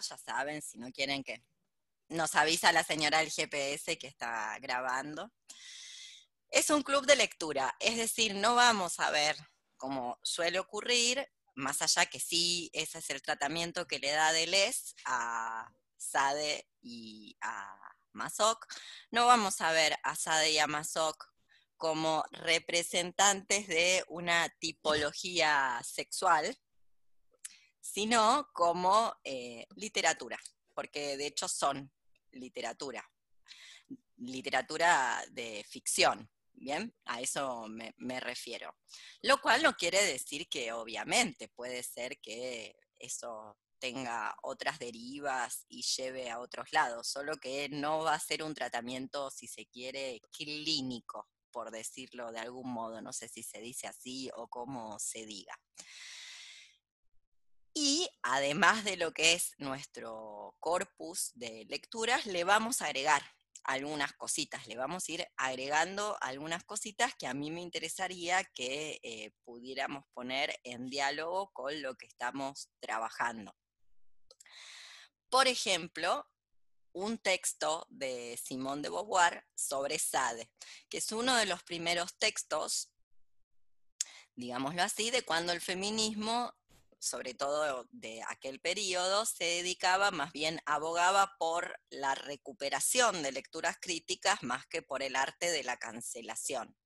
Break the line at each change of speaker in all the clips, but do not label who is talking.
ya saben, si no quieren que nos avisa la señora del GPS que está grabando. Es un club de lectura, es decir, no vamos a ver, como suele ocurrir, más allá que sí, ese es el tratamiento que le da Deleuze a Sade y a Masoch, no vamos a ver a Sade y a Masoch como representantes de una tipología sexual, sino como eh, literatura, porque de hecho son literatura, literatura de ficción, ¿bien? A eso me, me, refiero. Lo cual no quiere decir que obviamente puede ser que eso tenga otras derivas y lleve a otros lados, solo que no va a ser un tratamiento, si se quiere, clínico, por decirlo de algún modo, no sé si se dice así o cómo se diga. Y además de lo que es nuestro corpus de lecturas, le vamos a agregar algunas cositas, le vamos a ir agregando algunas cositas que a mí me interesaría que eh, pudiéramos poner en diálogo con lo que estamos trabajando. Por ejemplo, un texto de Simón de Beauvoir sobre Sade, que es uno de los primeros textos, digámoslo así, de cuando el feminismo, sobre todo de aquel periodo, se dedicaba, más bien abogaba por la recuperación de lecturas críticas más que por el arte de la cancelación.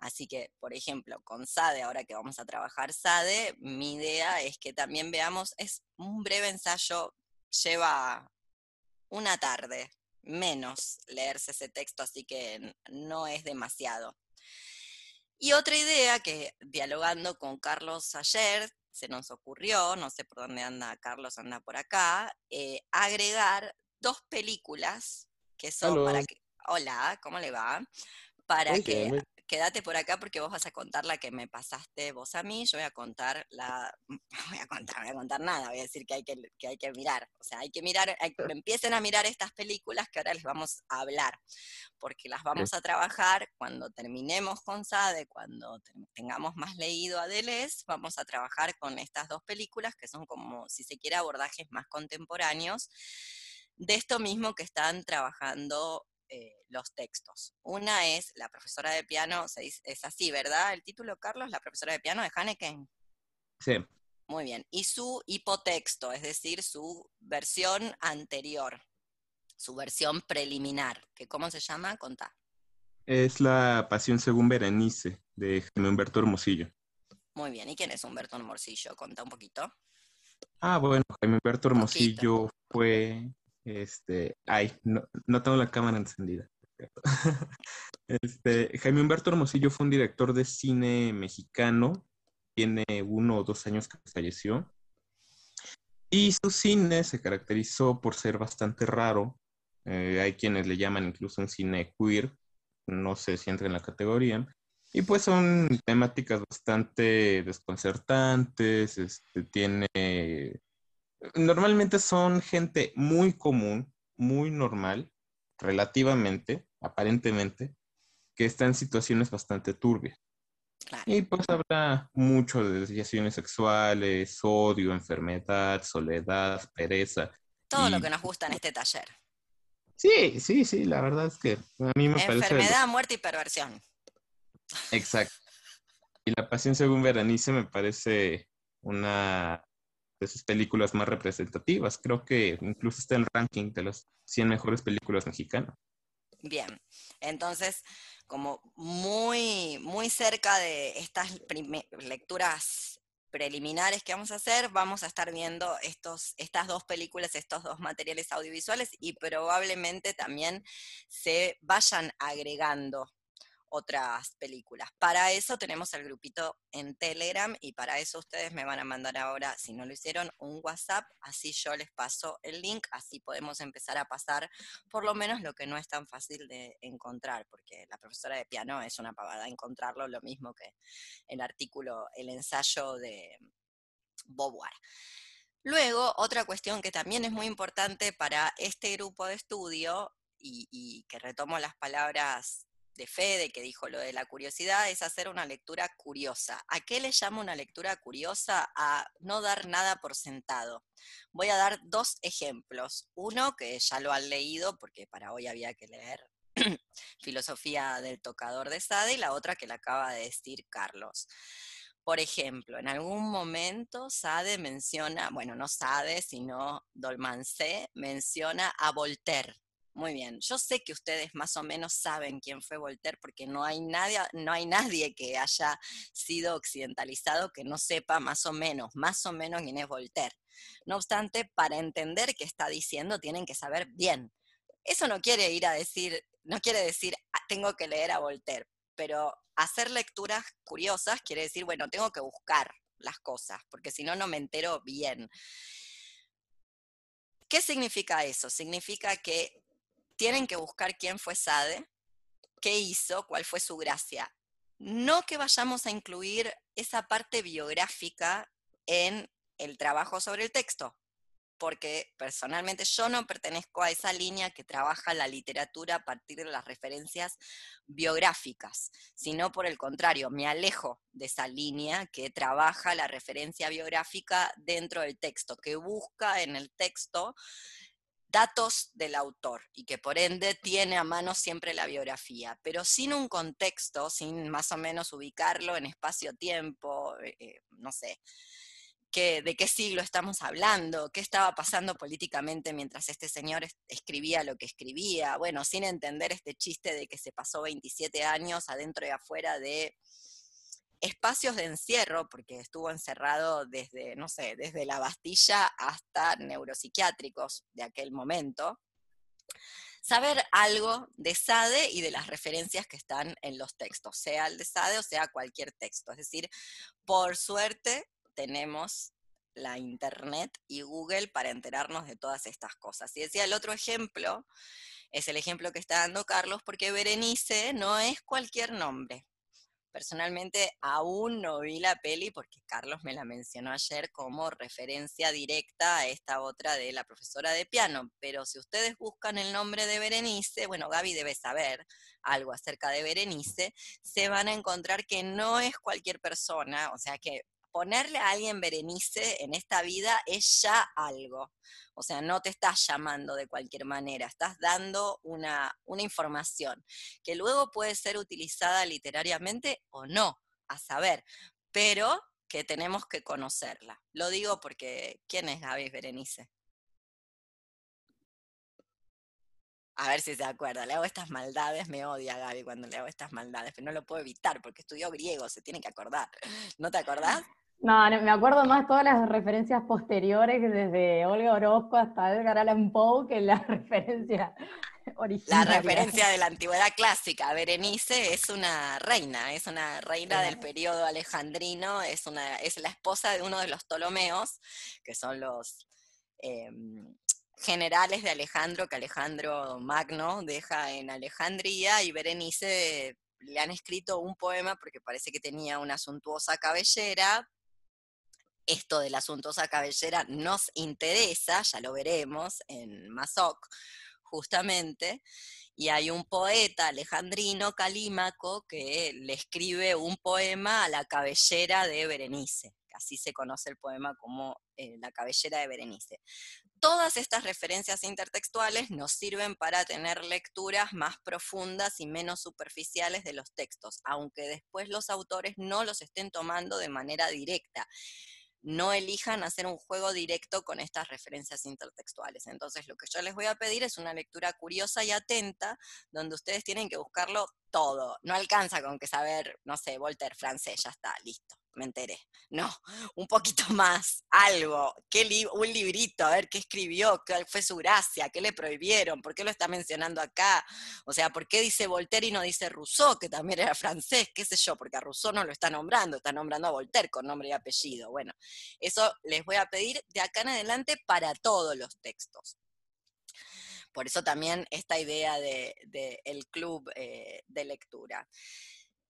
Así que, por ejemplo, con SADE, ahora que vamos a trabajar SADE, mi idea es que también veamos, es un breve ensayo, lleva una tarde, menos leerse ese texto, así que no es demasiado. Y otra idea que dialogando con Carlos ayer se nos ocurrió, no sé por dónde anda Carlos, anda por acá, eh, agregar dos películas que son para que... Hola, ¿cómo le va? Para que quédate por acá porque vos vas a contar la que me pasaste vos a mí, yo voy a contar la, voy a contar, voy a contar nada, voy a decir que hay que, hay que mirar, o sea, hay que mirar, empiecen a mirar estas películas que ahora les vamos a hablar, porque las vamos a trabajar cuando terminemos con SADE, cuando tengamos más leído a Deleuze, vamos a trabajar con estas dos películas que son como, si se quiere, abordajes más contemporáneos de esto mismo que están trabajando eh, los textos. Una es la profesora de piano, es así, ¿verdad? El título, Carlos, la profesora de piano de Haneken.
Sí.
Muy bien. Y su hipotexto, es decir, su versión anterior, su versión preliminar, que ¿cómo se llama? Contá.
Es la Pasión según Berenice, de Jaime Humberto Hermosillo.
Muy bien. ¿Y quién es Humberto Hermosillo? Contá un poquito.
Ah, bueno, Jaime Humberto Hermosillo fue este, ay, no, tengo la cámara encendida. Este, Jaime Humberto Hermosillo fue un director de cine mexicano, tiene uno o dos años que falleció. Y su cine se caracterizó por ser bastante raro. Eh, hay quienes le llaman incluso un cine queer, no sé si entra en la categoría. Y pues son temáticas bastante desconcertantes, este, tiene normalmente son gente muy común, muy normal, relativamente, aparentemente, que está en situaciones bastante turbias. Y pues habrá mucho de desviaciones sexuales, odio, enfermedad, soledad, pereza.
Todo lo que nos gusta en este taller.
Sí, sí, sí, la verdad es que a mí me
parece... Enfermedad, muerte y perversión.
Exacto. Y La Pasión según Veranice me parece una de sus películas más representativas. Creo que incluso está en el ranking de las 100 mejores películas mexicanas.
Bien, entonces, como muy, muy cerca de estas lecturas preliminares que vamos a hacer, vamos a estar viendo estos, estas dos películas, estos dos materiales audiovisuales y probablemente también se vayan agregando otras películas. Para eso tenemos el grupito en Telegram y para eso ustedes me van a mandar ahora, si no lo hicieron, un WhatsApp, así yo les paso el link, así podemos empezar a pasar por lo menos lo que no es tan fácil de encontrar, porque la profesora de piano es una pavada encontrarlo, lo mismo que el artículo, el ensayo de Beauvoir. Luego, otra cuestión que también es muy importante para este grupo de estudio y, y que retomo las palabras de Fede, que dijo lo de la curiosidad, es hacer una lectura curiosa. ¿A qué le llamo una lectura curiosa? A no dar nada por sentado. Voy a dar dos ejemplos. Uno que ya lo han leído, porque para hoy había que leer Filosofía del tocador de Sade, y la otra que le acaba de decir Carlos. Por ejemplo, en algún momento Sade menciona, bueno, no Sade, sino Dolmancé, menciona a Voltaire muy bien. Yo sé que ustedes más o menos saben quién fue Voltaire porque no hay nadie, no hay nadie que haya sido occidentalizado que no sepa más o menos, más o menos quién es Voltaire. No obstante, para entender qué está diciendo tienen que saber bien. Eso no quiere ir a decir, no quiere decir ah, tengo que leer a Voltaire, pero hacer lecturas curiosas quiere decir, bueno, tengo que buscar las cosas, porque si no, no me entero bien. ¿Qué significa eso? Significa que tienen que buscar quién fue Sade, qué hizo, cuál fue su gracia. No que vayamos a incluir esa parte biográfica en el trabajo sobre el texto, porque personalmente yo no pertenezco a esa línea que trabaja la literatura a partir de las referencias biográficas, sino por el contrario, me alejo de esa línea que trabaja la referencia biográfica dentro del texto, que busca en el texto datos del autor y que por ende tiene a mano siempre la biografía, pero sin un contexto, sin más o menos ubicarlo en espacio-tiempo, eh, eh, no sé, de qué siglo estamos hablando, qué estaba pasando políticamente mientras este señor escribía lo que escribía, bueno, sin entender este chiste de que se pasó 27 años adentro y afuera de espacios de encierro, porque estuvo encerrado desde, no sé, desde la Bastilla hasta neuropsiquiátricos de aquel momento, saber algo de Sade y de las referencias que están en los textos, sea el de Sade o sea cualquier texto. Es decir, por suerte tenemos la internet y Google para enterarnos de todas estas cosas. Y decía el otro ejemplo, es el ejemplo que está dando Carlos, porque Berenice no es cualquier nombre. Personalmente aún no vi la peli porque Carlos me la mencionó ayer como referencia directa a esta otra de la profesora de piano, pero si ustedes buscan el nombre de Berenice, bueno, Gaby debe saber algo acerca de Berenice, se van a encontrar que no es cualquier persona, o sea que ponerle a alguien Berenice en esta vida es ya algo. O sea, no te estás llamando de cualquier manera, estás dando una, una información que luego puede ser utilizada literariamente o no, a saber, pero que tenemos que conocerla. Lo digo porque, ¿quién es Gaby Berenice? A ver si se acuerda, le hago estas maldades, me odia Gaby cuando le hago estas maldades, pero no lo puedo evitar porque estudió griego, se tiene que acordar. ¿No te acordás?
No, me acuerdo más todas las referencias posteriores, desde Olga Orozco hasta Edgar Allan Poe, que la referencia original.
La referencia de la antigüedad clásica. Berenice es una reina, es una reina del periodo alejandrino, es, una, es la esposa de uno de los Ptolomeos, que son los em, generales de Alejandro, que Alejandro Magno deja en Alejandría, y Berenice le han escrito un poema porque parece que tenía una suntuosa cabellera, esto de la suntuosa cabellera nos interesa, ya lo veremos en Masoc, justamente, y hay un poeta alejandrino, Calímaco, que le escribe un poema a la cabellera de Berenice, así se conoce el poema como eh, la cabellera de Berenice. Todas estas referencias intertextuales nos sirven para tener lecturas más profundas y menos superficiales de los textos, aunque después los autores no los estén tomando de manera directa no elijan hacer un juego directo con estas referencias intertextuales. Entonces, lo que yo les voy a pedir es una lectura curiosa y atenta, donde ustedes tienen que buscarlo todo. No alcanza con que saber, no sé, Voltaire francés, ya está, listo me enteré. No, un poquito más, algo, ¿Qué un librito, a ver qué escribió, qué fue su gracia, qué le prohibieron, por qué lo está mencionando acá. O sea, ¿por qué dice Voltaire y no dice Rousseau, que también era francés, qué sé yo, porque a Rousseau no lo está nombrando, está nombrando a Voltaire con nombre y apellido. Bueno, eso les voy a pedir de acá en adelante para todos los textos. Por eso también esta idea del de, el club eh, de lectura.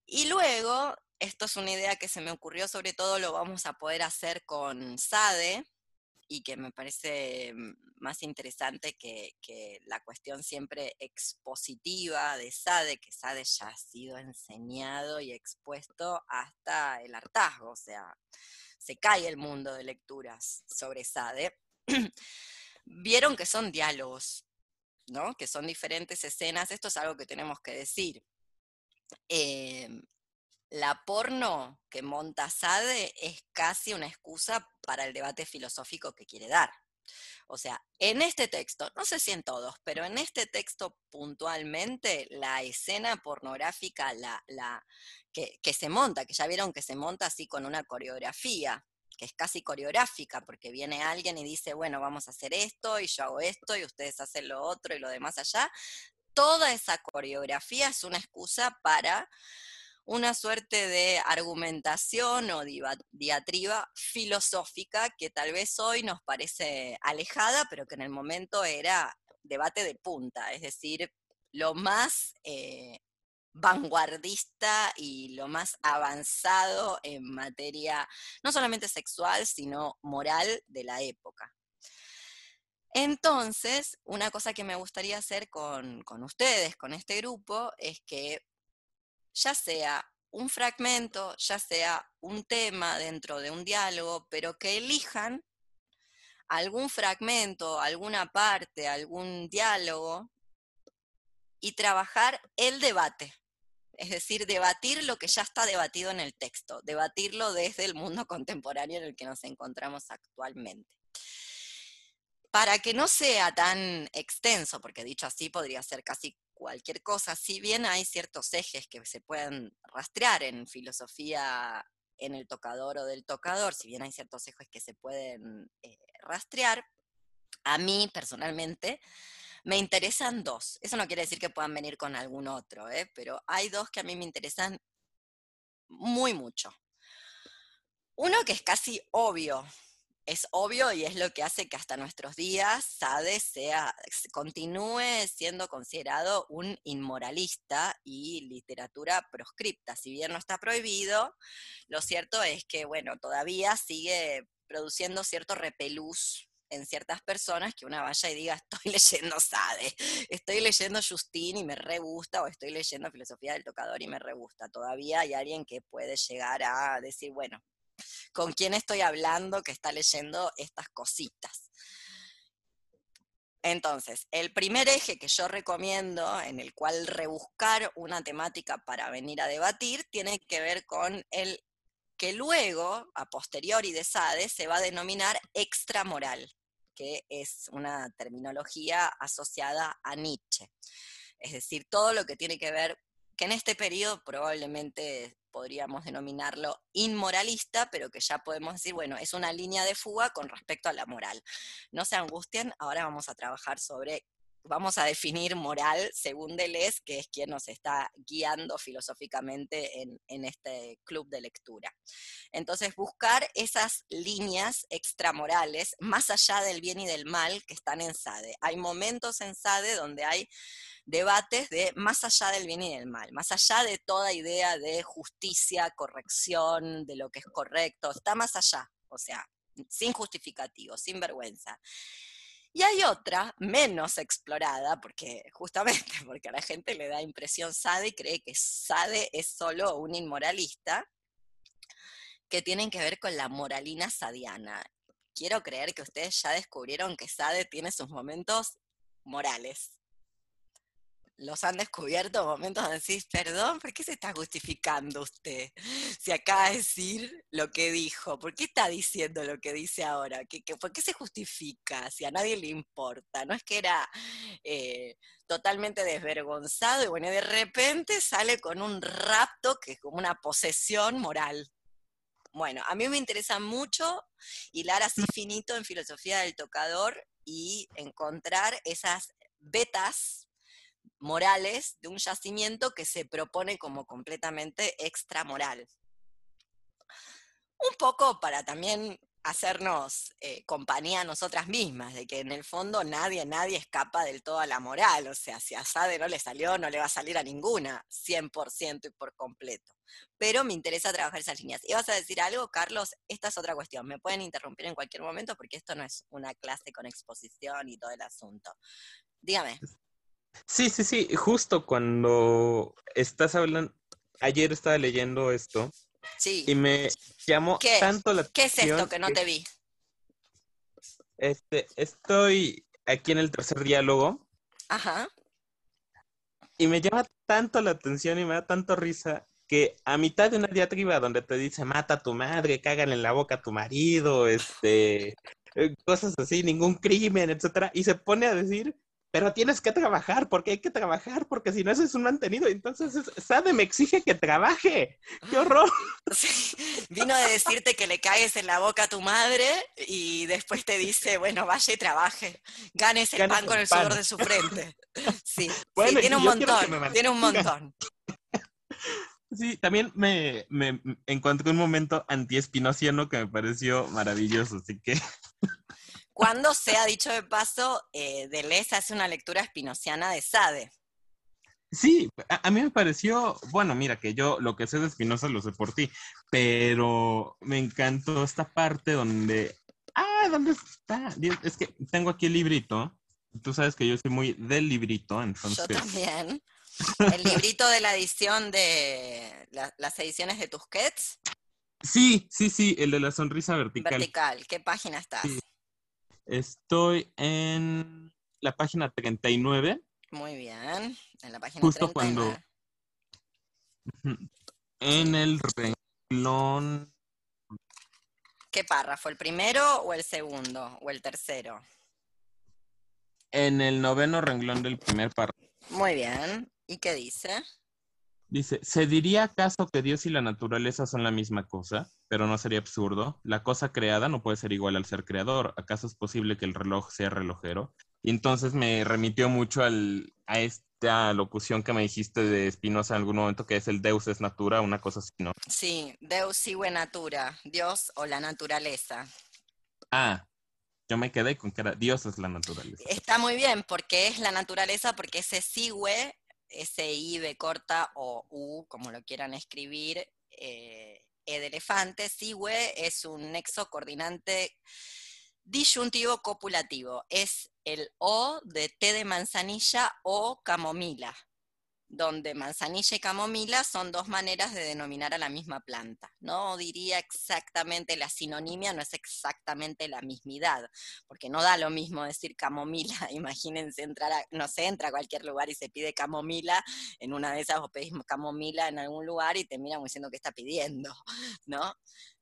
Y luego, esto es una idea que se me ocurrió, sobre todo lo vamos a poder hacer con SADE, y que me parece más interesante que, la cuestión siempre expositiva de Sade, que Sade ya ha sido enseñado y expuesto hasta el hartazgo, o sea, se cae el mundo de lecturas sobre Sade. Vieron que son diálogos, ¿no? Que son diferentes escenas, esto es algo que tenemos que decir. Em, la porno que monta Sade es casi una excusa para el debate filosófico que quiere dar. O sea, en este texto, no sé si en todos, pero en este texto puntualmente, la escena pornográfica la, que, que se monta, que ya vieron que se monta así con una coreografía, que es casi coreográfica, porque viene alguien y dice, bueno, vamos a hacer esto, y yo hago esto, y ustedes hacen lo otro, y lo demás allá. Toda esa coreografía es una excusa para una suerte de argumentación o diatriba filosófica que tal vez hoy nos parece alejada, pero que en el momento era debate de punta, es decir, lo más eh, vanguardista y lo más avanzado en materia no solamente sexual, sino moral de la época. Entonces, una cosa que me gustaría hacer con, con ustedes, con este grupo, es que ya sea un fragmento, ya sea un tema dentro de un diálogo, pero que elijan algún fragmento, alguna parte, algún diálogo y trabajar el debate. Es decir, debatir lo que ya está debatido en el texto, debatirlo desde el mundo contemporáneo en el que nos encontramos actualmente. Para que no sea tan extenso, porque dicho así podría ser casi cualquier cosa, si bien hay ciertos ejes que se pueden rastrear en filosofía en el tocador o del tocador, si bien hay ciertos ejes que se pueden eh, rastrear, a mí personalmente me interesan dos. Eso no quiere decir que puedan venir con algún otro, ¿eh? pero hay dos que a mí me interesan muy mucho. Uno que es casi obvio, es obvio y es lo que hace que hasta nuestros días Sade sea, continúe siendo considerado un inmoralista y literatura proscripta. Si bien no está prohibido, lo cierto es que, bueno, todavía sigue produciendo cierto repelús en ciertas personas que una vaya y diga, estoy leyendo Sade, estoy leyendo Justin y me re gusta, o estoy leyendo Filosofía del Tocador y me re gusta. Todavía hay alguien que puede llegar a decir, bueno, con quién estoy hablando que está leyendo estas cositas. Entonces, el primer eje que yo recomiendo, en el cual rebuscar una temática para venir a debatir, tiene que ver con el que luego, a posteriori de Sade, se va a denominar extramoral, que es una terminología asociada a Nietzsche. Es decir, todo lo que tiene que ver, que en este periodo probablemente podríamos denominarlo inmoralista, pero que ya podemos decir, bueno, es una línea de fuga con respecto a la moral. No se angustien, ahora vamos a trabajar sobre vamos a definir moral según Deleuze, que es quien nos está guiando filosóficamente en, este club de lectura. Entonces, buscar esas líneas extramorales más allá del bien y del mal que están en Sade. Hay momentos en Sade donde hay debates de más allá del bien y del mal, más allá de toda idea de justicia, corrección, de lo que es correcto, está más allá, o sea, sin justificativo, sin vergüenza. Y hay otra menos explorada, porque justamente porque a la gente le da impresión Sade y cree que Sade es solo un inmoralista, que tienen que ver con la moralina sadiana. Quiero creer que ustedes ya descubrieron que Sade tiene sus momentos morales los han descubierto momentos donde decís, perdón, ¿por qué se está justificando usted? Si acaba de decir lo que dijo, ¿por qué está diciendo lo que dice ahora? ¿Qué, por qué se justifica si a nadie le importa? No es que era eh, totalmente desvergonzado y bueno, de repente sale con un rapto que es como una posesión moral. Bueno, a mí me interesa mucho hilar así finito en filosofía del tocador y encontrar esas vetas morales de un yacimiento que se propone como completamente extramoral. Un poco para también hacernos eh, compañía a nosotras mismas, de que en el fondo nadie, nadie escapa del todo a la moral, o sea, si a Sade no le salió, no le va a salir a ninguna, 100% y por completo. Pero me interesa trabajar esas líneas. ¿Y vas a decir algo, Carlos? Esta es otra cuestión. Me pueden interrumpir en cualquier momento porque esto no es una clase con exposición y todo el asunto. Dígame.
Sí, sí, sí, justo cuando estás hablando, ayer estaba leyendo esto
Sí.
y me llamó
¿Qué?
tanto la
¿Qué es esto
atención
que no te vi?
Este, estoy aquí en el tercer diálogo
Ajá.
y me llama tanto la atención y me da tanto risa que a mitad de una diatriba donde te dice mata a tu madre, cágale en la boca a tu marido, este, eh, cosas así, ningún crimen, etcétera, y se pone a decir, pero tienes que trabajar, porque hay que trabajar, porque si no eso es un mantenido, entonces es- Sade me exige que trabaje, qué horror.
Sí, Vino de decirte que le caes en la boca a tu madre y después te dice, bueno, vaya y trabaje, ganes el
Ganes
pan con
el
sudor de su frente. Sí, sí, tiene un montón, tiene un montón.
Sí, también me, me encontré un momento anti-espinociano que me pareció maravilloso, así que
Cuando se ha dicho de paso, eh, Deleuze hace una lectura espinociana de Sade.
Sí, a, a mí me pareció, bueno, mira, que yo lo que sé de Espinosa lo sé por ti, pero me encantó esta parte donde, ah, ¿dónde está? Es que tengo aquí el librito, tú sabes que yo soy muy del librito,
Yo
entonces,
también. El librito de la edición de la- las ediciones de Tusquets,
sí, sí, sí, el de la sonrisa vertical.
vertical. ¿Qué página estás?
Sí. Estoy en la página 39,
Muy bien. En la página
Justo
39.
cuando- en el renglón,
¿Qué párrafo? ¿El primero o el segundo? ¿O el tercero?
en el noveno renglón del primer párrafo.
Muy bien. ¿Y qué dice?
Dice, ¿se diría acaso que Dios y la naturaleza son la misma cosa? Pero no sería absurdo. La cosa creada no puede ser igual al ser creador. ¿Acaso es posible que el reloj sea relojero? Y entonces me remitió mucho al, a esta locución que me dijiste de Spinoza en algún momento, que es el Deus es natura, una cosa así, ¿no?
Sí, Deus sigue natura, Dios o la naturaleza.
Ah, yo me quedé con que era Dios es la naturaleza.
Está muy bien porque es la naturaleza, porque ese sigue, ese I de corta o U, como lo quieran escribir, eh, E de elefante, sigue es un nexo coordinante disyuntivo copulativo. Es el O de té de manzanilla o camomila, donde manzanilla y camomila son dos maneras de denominar a la misma planta. No diría exactamente la sinonimia, no es exactamente la mismidad, porque no da lo mismo decir camomila, imagínense entrar a, no sé, entra a cualquier lugar y se pide camomila, en una de esas vos pedís camomila en algún lugar y te miran diciendo que está pidiendo, ¿no?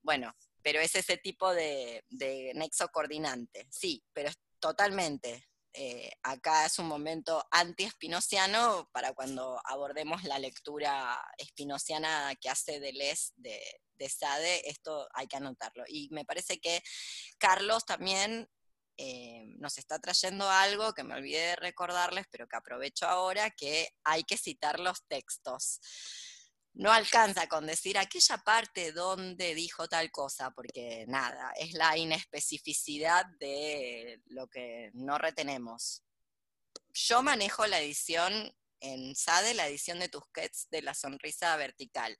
Bueno, pero es ese tipo de, de nexo coordinante, sí, pero es totalmente. Eh, acá es un momento anti-espinociano para cuando abordemos la lectura espinociana que hace Deleuze de, de Sade, esto hay que anotarlo. Y me parece que Carlos también eh, nos está trayendo algo que me olvidé de recordarles, pero que aprovecho ahora, que hay que citar los textos. No alcanza con decir aquella parte donde dijo tal cosa, porque nada, es la inespecificidad de lo que no retenemos. Yo manejo la edición en SADE, la edición de Tusquets de la sonrisa vertical.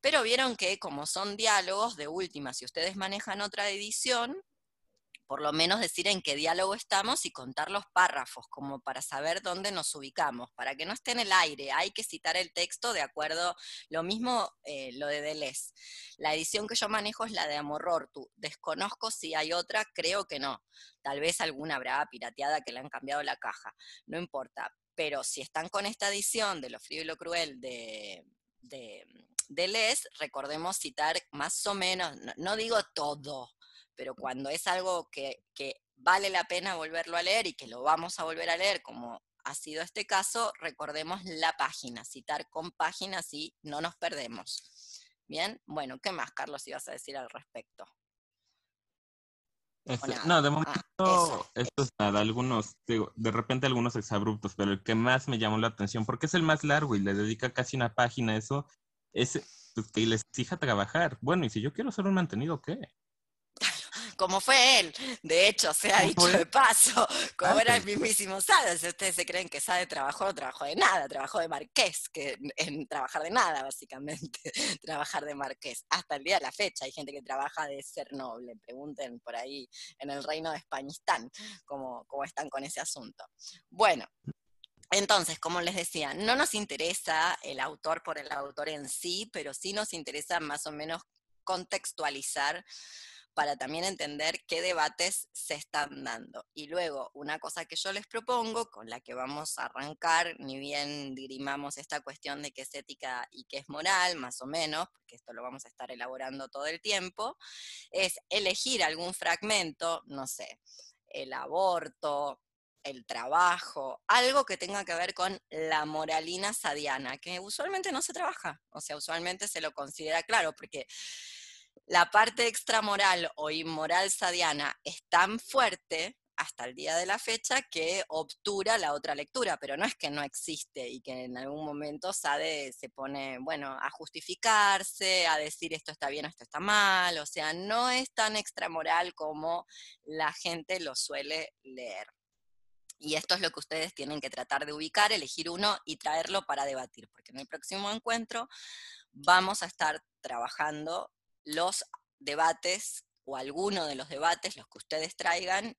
Pero vieron que como son diálogos, de última, si ustedes manejan otra edición, por lo menos decir en qué diálogo estamos y contar los párrafos, como para saber dónde nos ubicamos, para que no esté en el aire, hay que citar el texto de acuerdo, lo mismo eh, lo de Deleuze. La edición que yo manejo es la de Amorortu, desconozco si hay otra, creo que no, tal vez alguna habrá pirateada que le han cambiado la caja, no importa, pero si están con esta edición de Lo frío y lo cruel de, de Deleuze, recordemos citar más o menos, no, no digo todo, pero cuando es algo que, que, vale la pena volverlo a leer y que lo vamos a volver a leer, como ha sido este caso, recordemos la página, citar con páginas y no nos perdemos. Bien, bueno, ¿qué más, Carlos, ibas a decir al respecto?
Este, no, de momento, ah, esto es nada, algunos, digo, de repente algunos exabruptos, pero el que más me llamó la atención, porque es el más largo y le dedica casi una página a eso, es pues, que les exija trabajar. Bueno, y si yo quiero ser un mantenido, ¿qué?
Como fue él. De hecho, se ha dicho de paso, como era el mismísimo Sade. Si ustedes se creen que Sade trabajó, no trabajó de nada, trabajó de marqués, que en trabajar de nada, básicamente, trabajar de marqués. Hasta el día de la fecha hay gente que trabaja de ser noble. Pregunten por ahí en el reino de Españistán cómo, cómo están con ese asunto. Bueno, entonces, como les decía, no nos interesa el autor por el autor en sí, pero sí nos interesa más o menos contextualizar para también entender qué debates se están dando. Y luego, una cosa que yo les propongo, con la que vamos a arrancar, ni bien dirimamos esta cuestión de qué es ética y qué es moral, más o menos, porque esto lo vamos a estar elaborando todo el tiempo, es elegir algún fragmento, no sé, el aborto, el trabajo, algo que tenga que ver con la moralina sadiana, que usualmente no se trabaja, o sea, usualmente se lo considera claro, porque la parte extramoral o inmoral sadiana es tan fuerte hasta el día de la fecha que obtura la otra lectura, pero no es que no existe y que en algún momento Sade se pone, bueno, a justificarse, a decir esto está bien, esto está mal, o sea, no es tan extramoral como la gente lo suele leer. Y esto es lo que ustedes tienen que tratar de ubicar, elegir uno y traerlo para debatir, porque en el próximo encuentro vamos a estar trabajando los debates o alguno de los debates, los que ustedes traigan,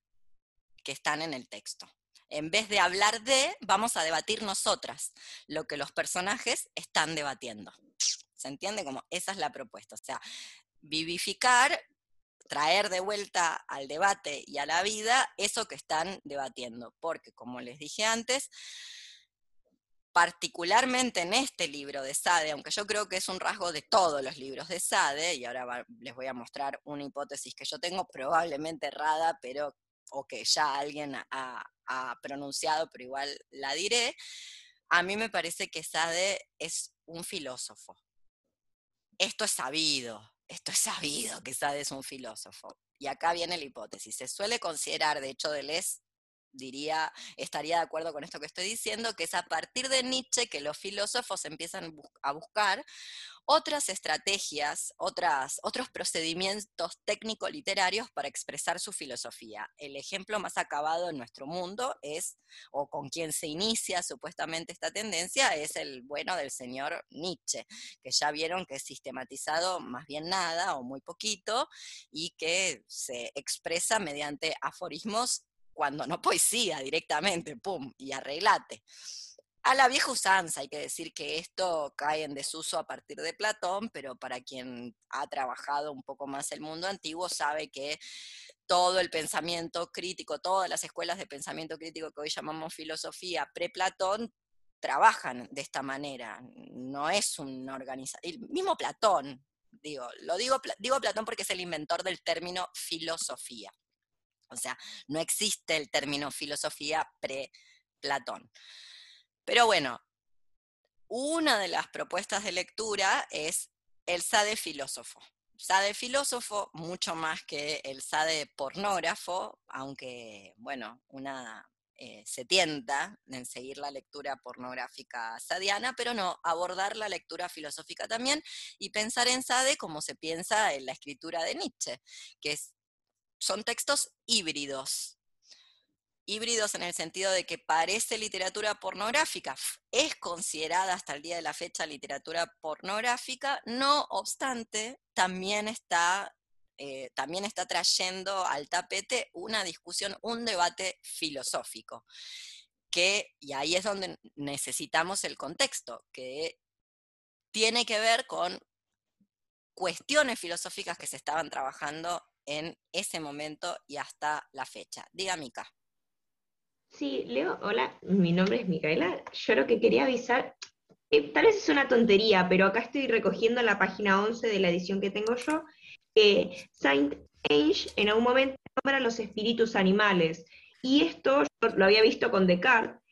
que están en el texto. En vez de hablar de, vamos a debatir nosotras lo que los personajes están debatiendo. ¿Se entiende? Como esa es la propuesta. O sea, vivificar traer de vuelta al debate y a la vida eso que están debatiendo, porque como les dije antes, particularmente en este libro de Sade, aunque yo creo que es un rasgo de todos los libros de Sade, y ahora les voy a mostrar una hipótesis que yo tengo probablemente errada, pero o que ya alguien ha, ha pronunciado, pero igual la diré, a mí me parece que Sade es un filósofo. Esto es sabido, esto es sabido que Sade es un filósofo. Y acá viene la hipótesis. Se suele considerar, de hecho, Deleuze diría, estaría de acuerdo con esto que estoy diciendo, que es a partir de Nietzsche que los filósofos empiezan a buscar otras estrategias, otras, otros procedimientos técnico-literarios para expresar su filosofía. El ejemplo más acabado en nuestro mundo es, o con quien se inicia supuestamente esta tendencia, es el bueno del señor Nietzsche, que ya vieron que es sistematizado más bien nada o muy poquito y que se expresa mediante aforismos cuando no poesía directamente, pum, y arreglate. A la vieja usanza, hay que decir que esto cae en desuso a partir de Platón, pero para quien ha trabajado un poco más el mundo antiguo sabe que todo el pensamiento crítico, todas las escuelas de pensamiento crítico que hoy llamamos filosofía pre-Platón, trabajan de esta manera. No es un organizador. El mismo Platón, digo, lo digo, digo Platón porque es el inventor del término filosofía. O sea, no existe el término filosofía pre-Platón. Pero bueno, una de las propuestas de lectura es el SADE filósofo. SADE filósofo, mucho más que el SADE pornógrafo, aunque, bueno, una eh, se tienta en seguir la lectura pornográfica sadiana, pero no, abordar la lectura filosófica también y pensar en Sade como se piensa en la escritura de Nietzsche, que son textos híbridos, híbridos en el sentido de que parece literatura pornográfica, es considerada hasta el día de la fecha literatura pornográfica, no obstante, también está, eh, también está trayendo al tapete una discusión, un debate filosófico, que, y ahí es donde necesitamos el contexto, que tiene que ver con cuestiones filosóficas que se estaban trabajando en ese momento y hasta la fecha. Diga, Mica.
Sí, Leo, hola, mi nombre es Micaela. Yo lo que quería avisar, eh, tal vez es una tontería, pero acá estoy recogiendo la página 11 de la edición que tengo yo, que Saint Ange en algún momento nombra los espíritus animales. Y esto lo había visto con Descartes,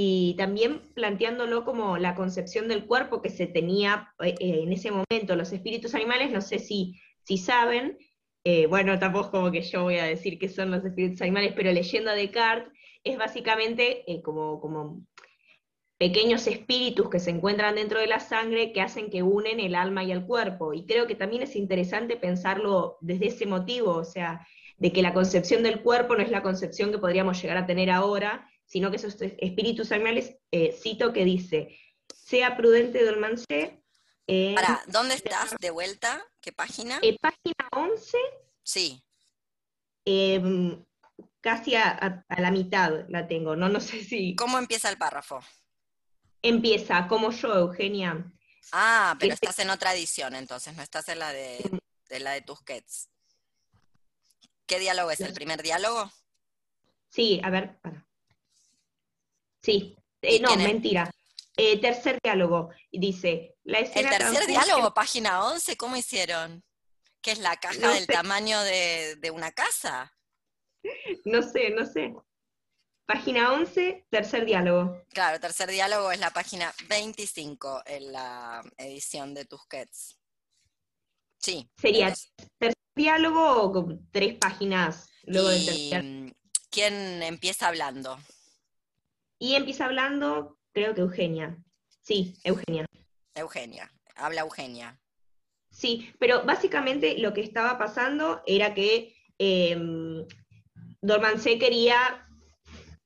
y también planteándolo como la concepción del cuerpo que se tenía eh, eh, en ese momento. Los espíritus animales, no sé si, si saben, bueno, tampoco como que yo voy a decir que son los espíritus animales, pero leyendo a Descartes, es básicamente eh, como, como pequeños espíritus que se encuentran dentro de la sangre que hacen que unen el alma y el cuerpo. Y creo que también es interesante pensarlo desde ese motivo, o sea, de que la concepción del cuerpo no es la concepción que podríamos llegar a tener ahora, sino que esos espíritus animales, eh, cito que dice, sea prudente dolmancé.
Eh, Para, ¿dónde estás de vuelta? ¿Qué página?
Eh, página 11.
Sí.
Em, casi a, la mitad la tengo, no, no sé si...
¿Cómo empieza el párrafo?
Empieza, como yo, Eugenia.
Ah, pero estás en otra edición, entonces, no estás en la de, de la de Tusquets. ¿Qué diálogo es? ¿El primer diálogo?
Sí, a ver, para. Sí, eh, no, mentira. Eh, tercer diálogo, dice,
la escena... El tercer diálogo, página 11, ¿cómo hicieron? ¿Qué es la caja del tamaño de, de una casa?
No sé, no sé. Página 11, tercer diálogo.
Claro, tercer diálogo es la página 25 en la edición de Tusquets. Sí.
Sería tercer diálogo o con tres páginas luego del tercer
mm, ¿Quién empieza hablando?
Y empieza hablando, creo que Eugenia. Sí, Eugenia.
Eugenia, habla Eugenia.
Sí, pero básicamente lo que estaba pasando era que eh, Dormancé quería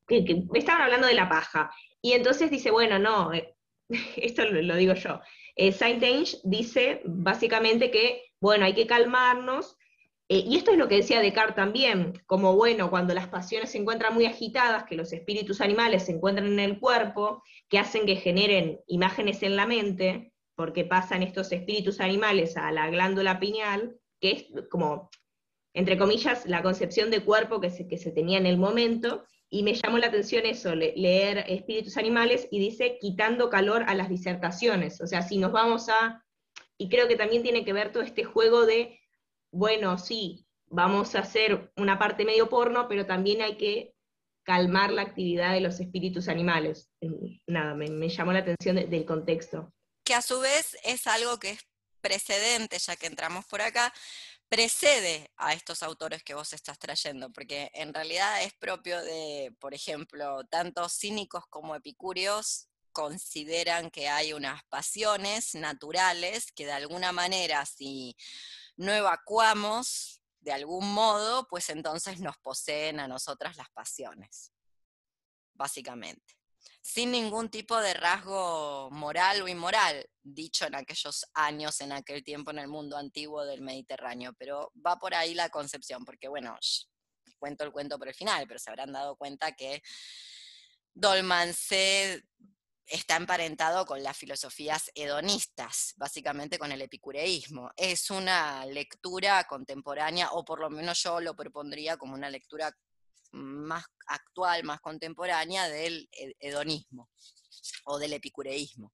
que, estaban hablando de la paja. Y entonces dice, bueno, no, eh, esto lo, digo yo. Eh, Saint-Ange dice básicamente que, bueno, hay que calmarnos. Eh, y esto es lo que decía Descartes también, como bueno, cuando las pasiones se encuentran muy agitadas, que los espíritus animales se encuentran en el cuerpo, que hacen que generen imágenes en la mente, porque pasan estos espíritus animales a la glándula pineal, que es como, entre comillas, la concepción de cuerpo que se, que se tenía en el momento, y me llamó la atención eso, leer Espíritus Animales, y dice quitando calor a las disertaciones. O sea, si nos vamos a, y creo que también tiene que ver todo este juego de, bueno, sí, vamos a hacer una parte medio porno, pero también hay que calmar la actividad de los espíritus animales. Nada, me, llamó la atención del contexto.
Que a su vez es algo que es precedente, ya que entramos por acá, precede a estos autores que vos estás trayendo, porque en realidad es propio de, por ejemplo, tanto cínicos como epicúreos consideran que hay unas pasiones naturales que de alguna manera si no evacuamos de algún modo, pues entonces nos poseen a nosotras las pasiones, básicamente sin ningún tipo de rasgo moral o inmoral, dicho en aquellos años, en aquel tiempo en el mundo antiguo del Mediterráneo. Pero va por ahí la concepción, porque bueno, cuento el cuento por el final, pero se habrán dado cuenta que Dolmancé está emparentado con las filosofías hedonistas, básicamente con el epicureísmo. Es una lectura contemporánea, o por lo menos yo lo propondría como una lectura más actual, más contemporánea del hedonismo o del epicureísmo.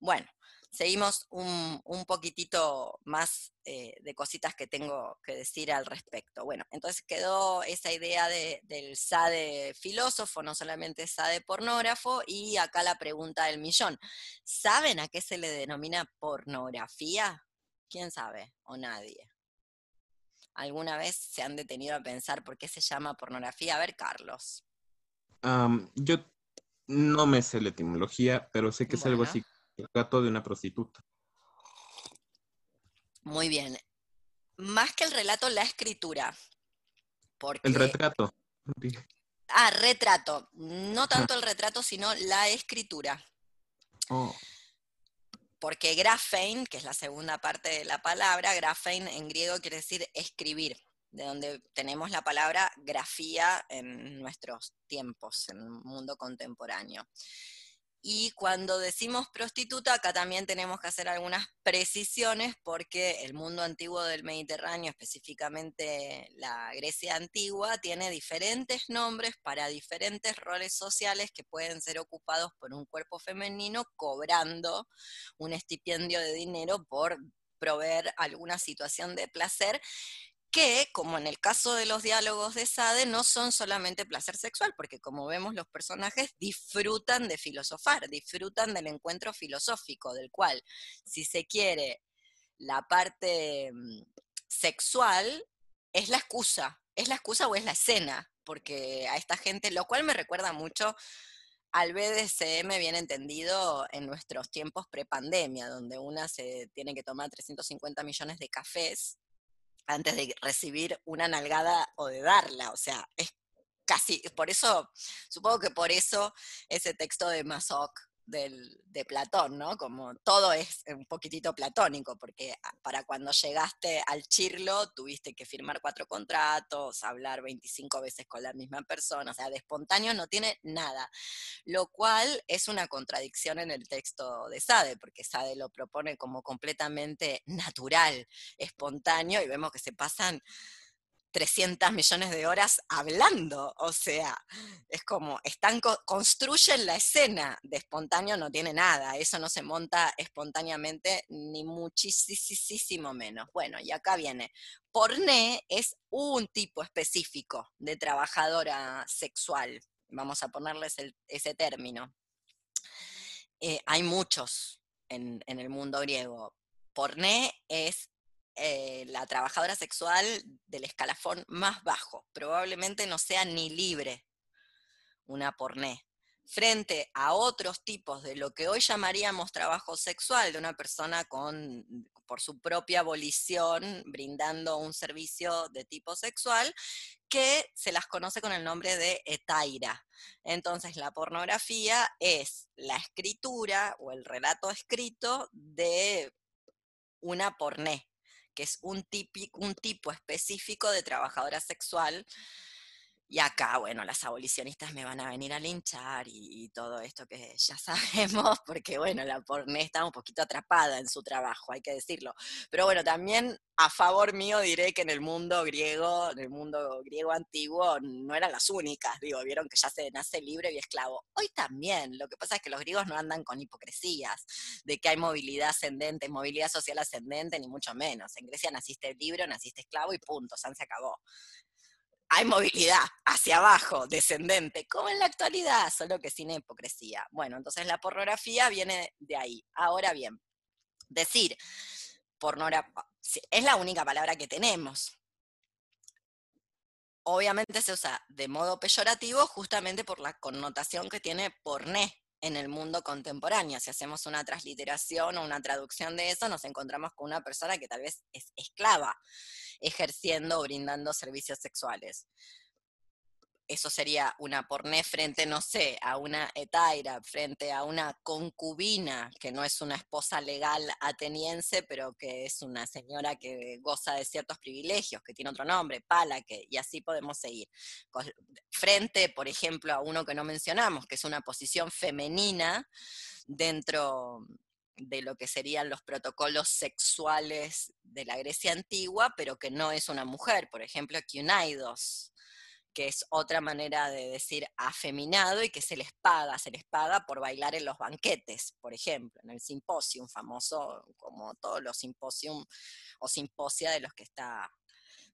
Bueno, seguimos un, poquitito más eh, de cositas que tengo que decir al respecto. Bueno, entonces quedó esa idea del SADE filósofo, no solamente SADE pornógrafo, y acá la pregunta del millón. ¿Saben a qué se le denomina pornografía? ¿Quién sabe? ¿O nadie? ¿Alguna vez se han detenido a pensar por qué se llama pornografía? A ver, Carlos.
yo no me sé la etimología, pero sé que es algo así, el gato de una prostituta.
Muy bien. Más que el relato, la escritura.
El retrato.
Ah, retrato. No tanto el retrato, sino la escritura. Oh porque grafein, que es la segunda parte de la palabra, grafein en griego quiere decir escribir, de donde tenemos la palabra grafía en nuestros tiempos, en el mundo contemporáneo. Y cuando decimos prostituta, acá también tenemos que hacer algunas precisiones porque el mundo antiguo del Mediterráneo, específicamente la Grecia antigua, tiene diferentes nombres para diferentes roles sociales que pueden ser ocupados por un cuerpo femenino cobrando un estipendio de dinero por proveer alguna situación de placer que, como en el caso de los diálogos de Sade, no son solamente placer sexual, porque como vemos los personajes disfrutan de filosofar, disfrutan del encuentro filosófico, del cual, si se quiere, la parte mm, sexual es la excusa, es la excusa o es la escena, porque a esta gente, lo cual me recuerda mucho al BDSM bien entendido en nuestros tiempos prepandemia, donde una se tiene que tomar 350 millones de cafés antes de recibir una nalgada o de darla. O sea, es casi, por eso, supongo que por eso ese texto de Masoch del, de Platón, ¿no? Como todo es un poquitito platónico, porque ah, para cuando llegaste al Chirlo tuviste que firmar cuatro contratos, hablar 25 veces con la misma persona, o sea, de espontáneo no tiene nada, lo cual es una contradicción en el texto de Sade, porque Sade lo propone como completamente natural, espontáneo, y vemos que se pasan 300 millones de horas hablando, o sea, es como, están, construyen la escena, de espontáneo no tiene nada, eso no se monta espontáneamente ni muchísimo menos. Bueno, y acá viene, porné es un tipo específico de trabajadora sexual, vamos a ponerles ese término. Eh, hay muchos en, en el mundo griego. Porné es eh, la trabajadora sexual del escalafón más bajo. Probablemente no sea ni libre una porné. Frente a otros tipos de lo que hoy llamaríamos trabajo sexual, de una persona con, por su propia abolición, brindando un servicio de tipo sexual, que se las conoce con el nombre de etaira. Entonces, la pornografía es la escritura o el relato escrito de una porné, que es un, típico, un tipo específico de trabajadora sexual y acá, bueno, las abolicionistas me van a venir a linchar y, todo esto que ya sabemos, porque bueno, la porné está un poquito atrapada en su trabajo, hay que decirlo. Pero bueno, también a favor mío diré que en el mundo griego, en el mundo griego antiguo, no eran las únicas, digo, vieron que ya se nace libre y esclavo. Hoy también, lo que pasa es que los griegos no andan con hipocresías, de que hay movilidad ascendente, movilidad social ascendente, ni mucho menos. En Grecia naciste libre, naciste esclavo y punto, se acabó hay movilidad hacia abajo, descendente, como en la actualidad, solo que sin hipocresía. Bueno, entonces la pornografía viene de ahí. Ahora bien, decir pornografía es la única palabra que tenemos. Obviamente se usa de modo peyorativo justamente por la connotación que tiene porné en el mundo contemporáneo. Si hacemos una transliteración o una traducción de eso, nos encontramos con una persona que tal vez es esclava ejerciendo o brindando servicios sexuales. Eso sería una porné frente, no sé, a una etaira, frente a una concubina, que no es una esposa legal ateniense, pero que es una señora que goza de ciertos privilegios, que tiene otro nombre, pala, que, y así podemos seguir. Frente, por ejemplo, a uno que no mencionamos, que es una posición femenina dentro de lo que serían los protocolos sexuales de la Grecia antigua, pero que no es una mujer, por ejemplo, Kiunaidos, que es otra manera de decir afeminado y que se les paga, se les paga por bailar en los banquetes, por ejemplo, en el simposium famoso, como todos los simposium o simposia de los que está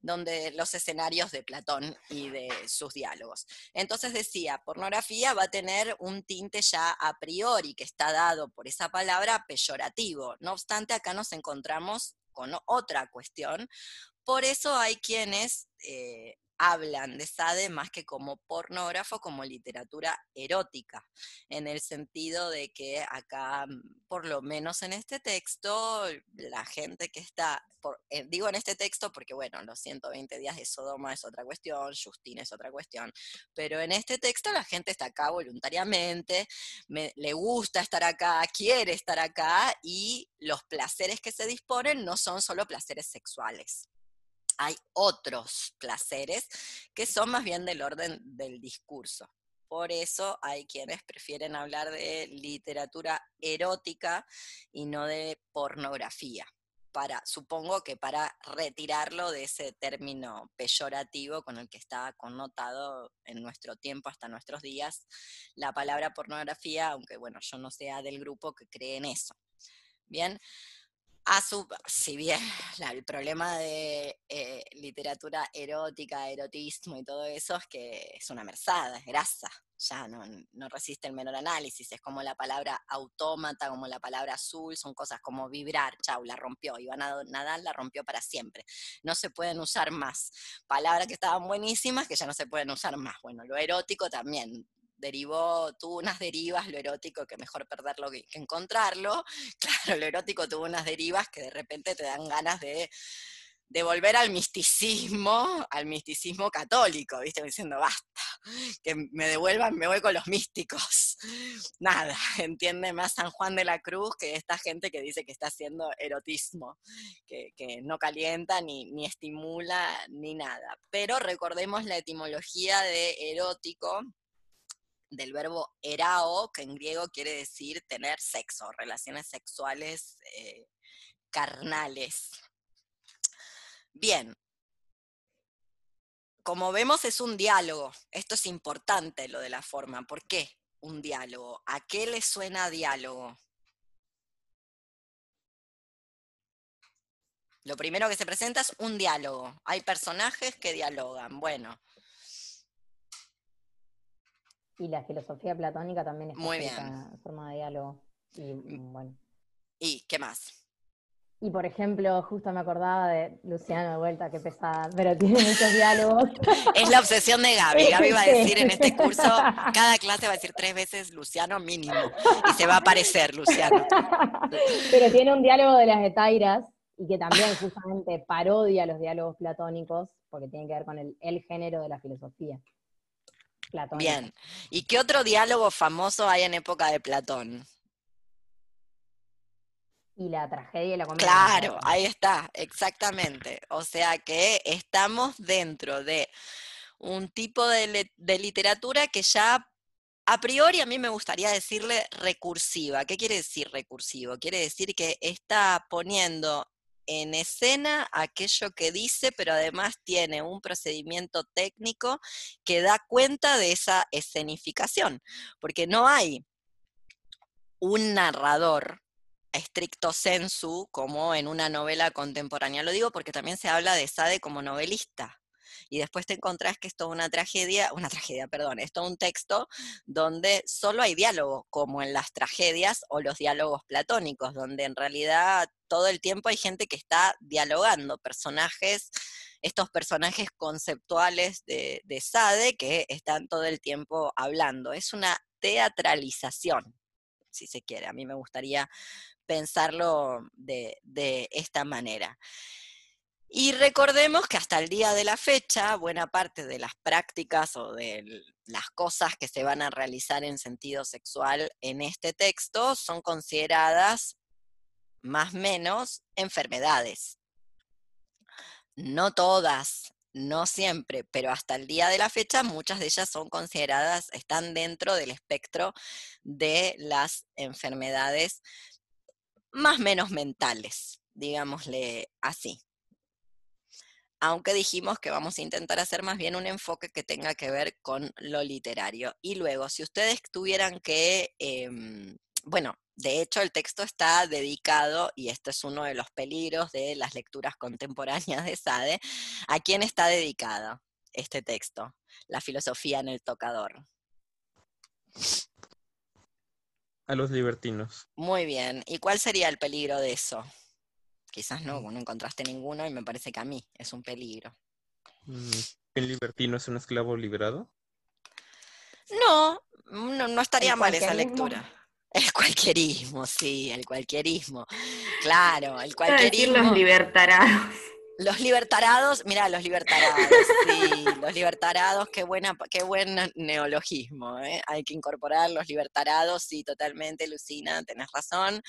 donde los escenarios de Platón y de sus diálogos. Entonces decía, pornografía va a tener un tinte ya a priori que está dado por esa palabra peyorativo. No obstante, acá nos encontramos con otra cuestión. Por eso hay quienes eh, hablan de Sade más que como pornógrafo, como literatura erótica, en el sentido de que acá, mm, por lo menos en este texto, la gente que está, eh, digo en este texto porque bueno, los 120 días de Sodoma es otra cuestión, Justina es otra cuestión, pero en este texto la gente está acá voluntariamente, le gusta estar acá, quiere estar acá y los placeres que se disponen no son solo placeres sexuales hay otros placeres que son más bien del orden del discurso. Por eso hay quienes prefieren hablar de literatura erótica y no de pornografía. Para, supongo que para retirarlo de ese término peyorativo con el que está connotado en nuestro tiempo hasta nuestros días la palabra pornografía, aunque bueno, yo no sea del grupo que cree en eso. Bien, a su, si bien el problema de eh, literatura erótica, erotismo y todo eso es que es una merzada, es grasa, ya no, no, resiste el menor análisis, es como la palabra autómata, como la palabra azul, son cosas como vibrar, chau, la rompió, Iván Nadal la rompió para siempre, no se pueden usar más, palabras que estaban buenísimas que ya no se pueden usar más, bueno, lo erótico también, derivó, tuvo unas derivas, lo erótico, que mejor perderlo que, encontrarlo. Claro, lo erótico tuvo unas derivas que de repente te dan ganas de de volver al misticismo, al misticismo católico, ¿viste? Diciendo, basta, que me devuelvan, me voy con los místicos. Nada, entiende más San Juan de la Cruz que esta gente que dice que está haciendo erotismo, que, no calienta ni, ni estimula ni nada. Pero recordemos la etimología de erótico, del verbo erao, que en griego quiere decir tener sexo, relaciones sexuales eh, carnales. Bien, como vemos es un diálogo. Esto es importante, lo de la forma. ¿Por qué un diálogo? ¿A qué le suena diálogo? Lo primero que se presenta es un diálogo. Hay personajes que dialogan. Bueno.
Y la filosofía platónica también es
una
forma de diálogo. Y bueno.
¿Y qué más?
Y por ejemplo, justo me acordaba de Luciano de vuelta, que pesada, pero tiene muchos diálogos.
Es la obsesión de Gaby. Gaby va a decir en este curso, cada clase va a decir tres veces Luciano mínimo. Y se va a aparecer Luciano.
Pero tiene un diálogo de las etairas y que también justamente parodia los diálogos platónicos, porque tiene que ver con el, el género de la filosofía.
Bien. ¿Y qué otro diálogo famoso hay en época de Platón?
y la tragedia y la comedia.
Claro, ahí está, exactamente. O sea que estamos dentro de un tipo de, de, literatura que ya a priori a mí me gustaría decirle recursiva. ¿Qué quiere decir recursivo? Quiere decir que está poniendo en escena aquello que dice, pero además tiene un procedimiento técnico que da cuenta de esa escenificación, porque no hay un narrador estricto sensu como en una novela contemporánea. Lo digo porque también se habla de Sade como novelista. Y después te encontrás que es toda una tragedia, una tragedia, perdón, es todo un texto donde solo hay diálogo, como en las tragedias o los diálogos platónicos, donde en realidad todo el tiempo hay gente que está dialogando, personajes, estos personajes conceptuales de, de Sade que están todo el tiempo hablando. Es una teatralización, si se quiere. A mí me gustaría pensarlo de, esta manera. Y recordemos que hasta el día de la fecha, buena parte de las prácticas o de las cosas que se van a realizar en sentido sexual en este texto son consideradas más menos enfermedades. No todas, no siempre, pero hasta el día de la fecha muchas de ellas son consideradas, están dentro del espectro de las enfermedades más menos mentales, digámosle así. Aunque dijimos que vamos a intentar hacer más bien un enfoque que tenga que ver con lo literario. Y luego, si ustedes tuvieran que, em, bueno, de hecho el texto está dedicado, y esto es uno de los peligros de las lecturas contemporáneas de Sade, ¿a quién está dedicado este texto? La filosofía en el tocador.
A los libertinos.
Muy bien. ¿Y cuál sería el peligro de eso? Quizás no, no encontraste ninguno y me parece que a mí es un peligro.
Mm, ¿El libertino es un esclavo liberado?
No, no, estaría mal esa lectura. El cualquierismo, sí, el cualquierismo. Claro, el cualquierismo.
los libertarados.
Los libertarados, mira, los libertarados, sí, los libertarados, qué, buena, qué buen neologismo, ¿eh? hay que incorporar los libertarados, sí, totalmente, Lucina, tenés razón.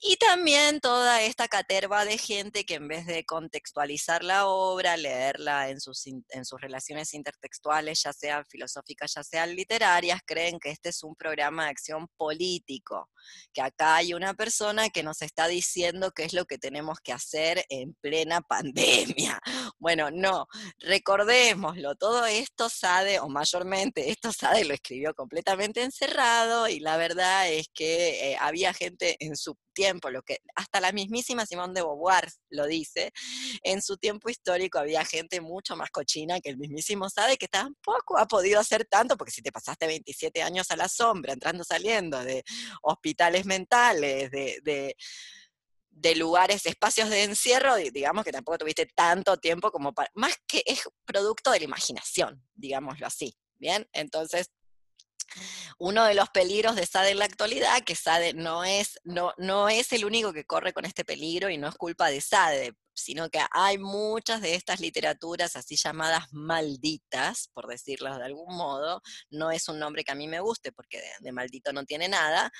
Y también toda esta caterva de gente que en vez de contextualizar la obra, leerla en sus, en sus relaciones intertextuales, ya sean filosóficas, ya sean literarias, creen que este es un programa de acción político, que acá hay una persona que nos está diciendo qué es lo que tenemos que hacer en plena pandemia. Bueno, no, recordémoslo, todo esto Sade, o mayormente esto Sade lo escribió completamente encerrado y la verdad es que eh, había gente en su lo que hasta la mismísima Simón de Beauvoir lo dice, en su tiempo histórico había gente mucho más cochina que el mismísimo Sade, que tampoco ha podido hacer tanto, porque si te pasaste 27 años a la sombra, entrando, saliendo de hospitales mentales, de, de lugares, espacios de encierro, digamos que tampoco tuviste tanto tiempo como para, más que es producto de la imaginación, digámoslo así, ¿bien? Entonces, uno de los peligros de SADE en la actualidad, que SADE no es, no, no es el único que corre con este peligro y no es culpa de SADE. sino que hay muchas de estas literaturas así llamadas malditas, por decirlo de algún modo, no es un nombre que a mí me guste porque de, maldito no tiene nada,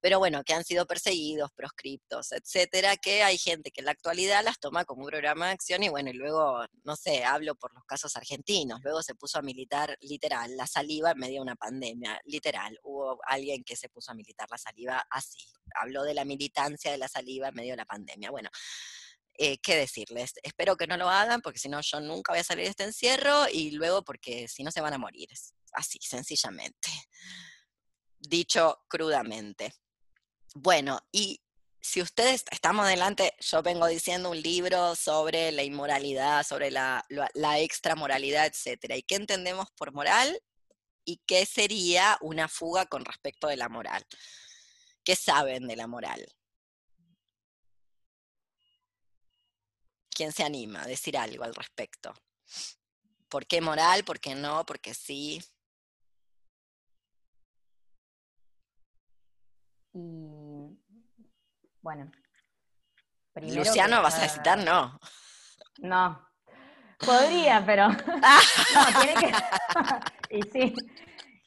pero bueno, que han sido perseguidos, proscriptos, etcétera, que hay gente que en la actualidad las toma como un programa de acción y bueno, y luego, no sé, hablo por los casos argentinos, luego se puso a militar literal la saliva en medio de una pandemia, literal, hubo alguien que se puso a militar la saliva así, habló de la militancia de la saliva en medio de la pandemia. Bueno, eh, ¿qué decirles? Espero que no lo hagan porque si no yo nunca voy a salir de este encierro y luego porque si no se van a morir, así, sencillamente. Dicho crudamente. Bueno, y si ustedes, estamos delante, yo vengo diciendo un libro sobre la inmoralidad, sobre la, la, extramoralidad, etcétera. ¿Y qué entendemos por moral? ¿Y qué sería una fuga con respecto de la moral? ¿Qué saben de la moral? ¿Quién se anima a decir algo al respecto? ¿Por qué moral? ¿Por qué no? ¿Por qué sí?
Y bueno.
Luciano, ¿vas a citar? No.
No. Podría, pero. no, tiene que. y sí.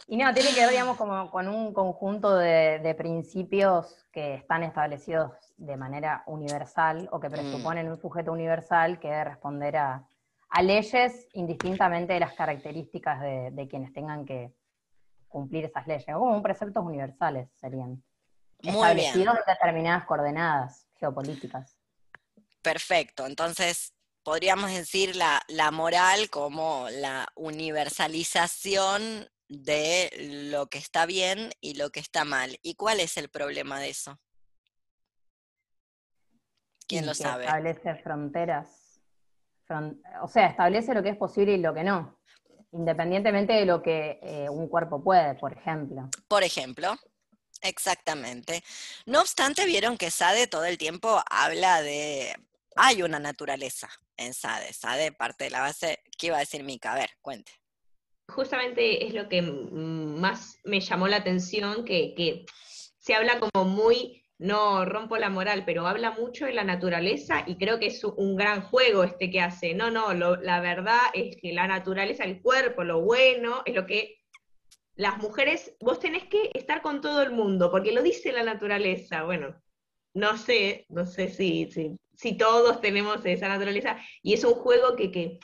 Y no, tiene que ver, digamos, como con un conjunto de, principios que están establecidos de manera universal o que mm. presuponen un sujeto universal que debe responder a, leyes indistintamente de las características de, de, quienes tengan que cumplir esas leyes, como preceptos universales serían establecidos en determinadas coordenadas geopolíticas.
Perfecto, entonces podríamos decir la, la moral como la universalización de lo que está bien y lo que está mal. ¿Y cuál es el problema de eso? ¿Quién lo sabe?
Establece fronteras. o sea, establece lo que es posible y lo que no. Independientemente de lo que eh, un cuerpo puede, por ejemplo.
Por ejemplo, Exactamente. No obstante, vieron que Sade todo el tiempo habla de, hay una naturaleza en Sade. Sade parte de la base, ¿qué iba a decir Mica? A ver, cuente.
Justamente es lo que más me llamó la atención, que, se habla como muy, no rompo la moral, pero habla mucho de la naturaleza y creo que es un gran juego este que hace. No, no, la verdad es que la naturaleza, el cuerpo, lo bueno, es lo que las mujeres, vos tenés que estar con todo el mundo, porque lo dice la naturaleza. Bueno, no sé, no sé si, si, todos tenemos esa naturaleza, y es un juego que, que,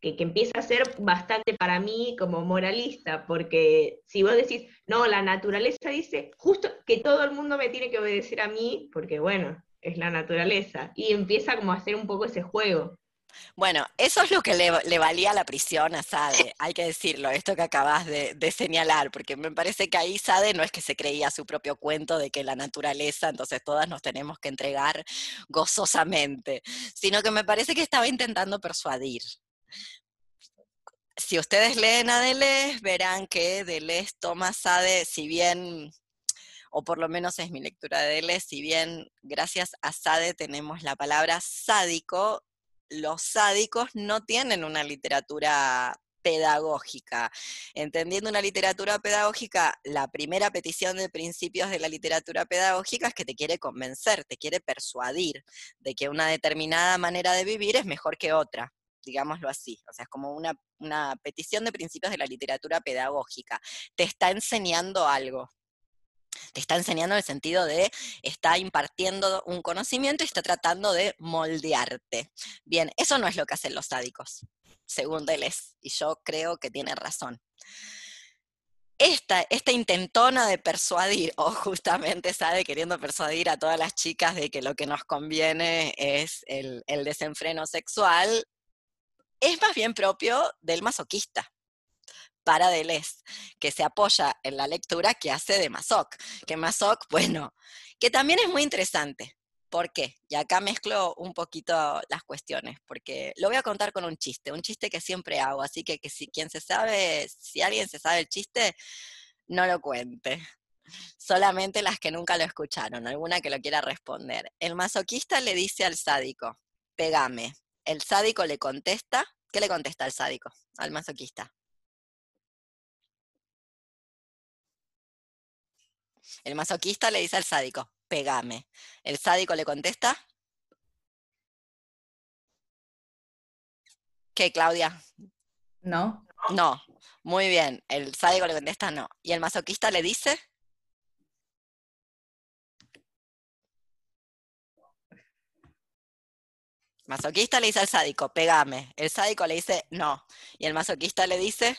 empieza a ser bastante para mí como moralista, porque si vos decís, no, la naturaleza dice justo que todo el mundo me tiene que obedecer a mí, porque bueno, es la naturaleza, y empieza como a hacer un poco ese juego.
Bueno, eso es lo que le, valía la prisión a Sade, hay que decirlo, esto que acabas de, señalar, porque me parece que ahí Sade no es que se creía su propio cuento de que la naturaleza, entonces todas nos tenemos que entregar gozosamente, sino que me parece que estaba intentando persuadir. Si ustedes leen a Deleuze, verán que Deleuze toma Sade, si bien o por lo menos es mi lectura de Deleuze, si bien gracias a Sade tenemos la palabra sádico, los sádicos no tienen una literatura pedagógica. Entendiendo una literatura pedagógica, la primera petición de principios de la literatura pedagógica es que te quiere convencer, te quiere persuadir de que una determinada manera de vivir es mejor que otra digámoslo así. O sea, es como una, petición de principios de la literatura pedagógica. Te está enseñando algo te está enseñando en el sentido de está impartiendo un conocimiento y está tratando de moldearte. Bien, eso no es lo que hacen los sádicos, según Deleuze, y yo creo que tiene razón. Esta, esta, intentona de persuadir, o justamente sabe queriendo persuadir a todas las chicas de que lo que nos conviene es el, el desenfreno sexual, es más bien propio del masoquista para Deleuze, que se apoya en la lectura que hace de Masoc. Que Masoc, bueno, que también es muy interesante. ¿Por qué? Y acá mezclo un poquito las cuestiones, porque lo voy a contar con un chiste, un chiste que siempre hago, así que, si quien se sabe, si alguien se sabe el chiste, no lo cuente. Solamente las que nunca lo escucharon, alguna que lo quiera responder. El masoquista le dice al sádico, pegame. El sádico le contesta, ¿qué le contesta al sádico? Al masoquista. El masoquista le dice al sádico, pegame. El sádico le contesta, ¿Qué, Claudia?
¿No?
No. Muy bien. El sádico le contesta no. ¿Y el masoquista le dice? Masoquista le dice al sádico, pegame. El sádico le dice no. ¿Y el masoquista le dice?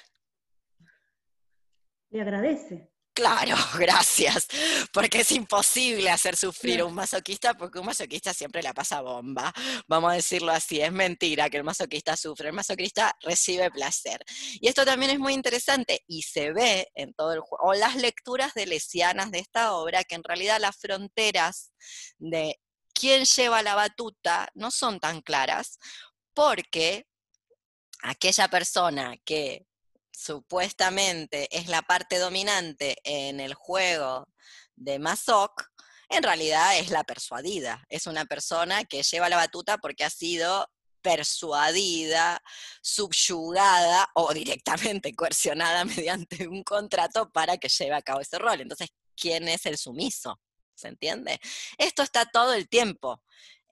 Le agradece.
Claro, gracias, porque es imposible hacer sufrir a un masoquista porque un masoquista siempre la pasa bomba. Vamos a decirlo así, es mentira que el masoquista sufre, el masoquista recibe placer. Y esto también es muy interesante y se ve en todo el juego, o las lecturas de lesianas de esta obra, que en realidad las fronteras de quién lleva la batuta no son tan claras, porque aquella persona que supuestamente es la parte dominante en el juego de Mazok, en realidad es la persuadida. Es una persona que lleva la batuta porque ha sido persuadida, subyugada o directamente coercionada mediante un contrato para que lleve a cabo ese rol. Entonces, ¿quién es el sumiso? ¿Se entiende? Esto está todo el tiempo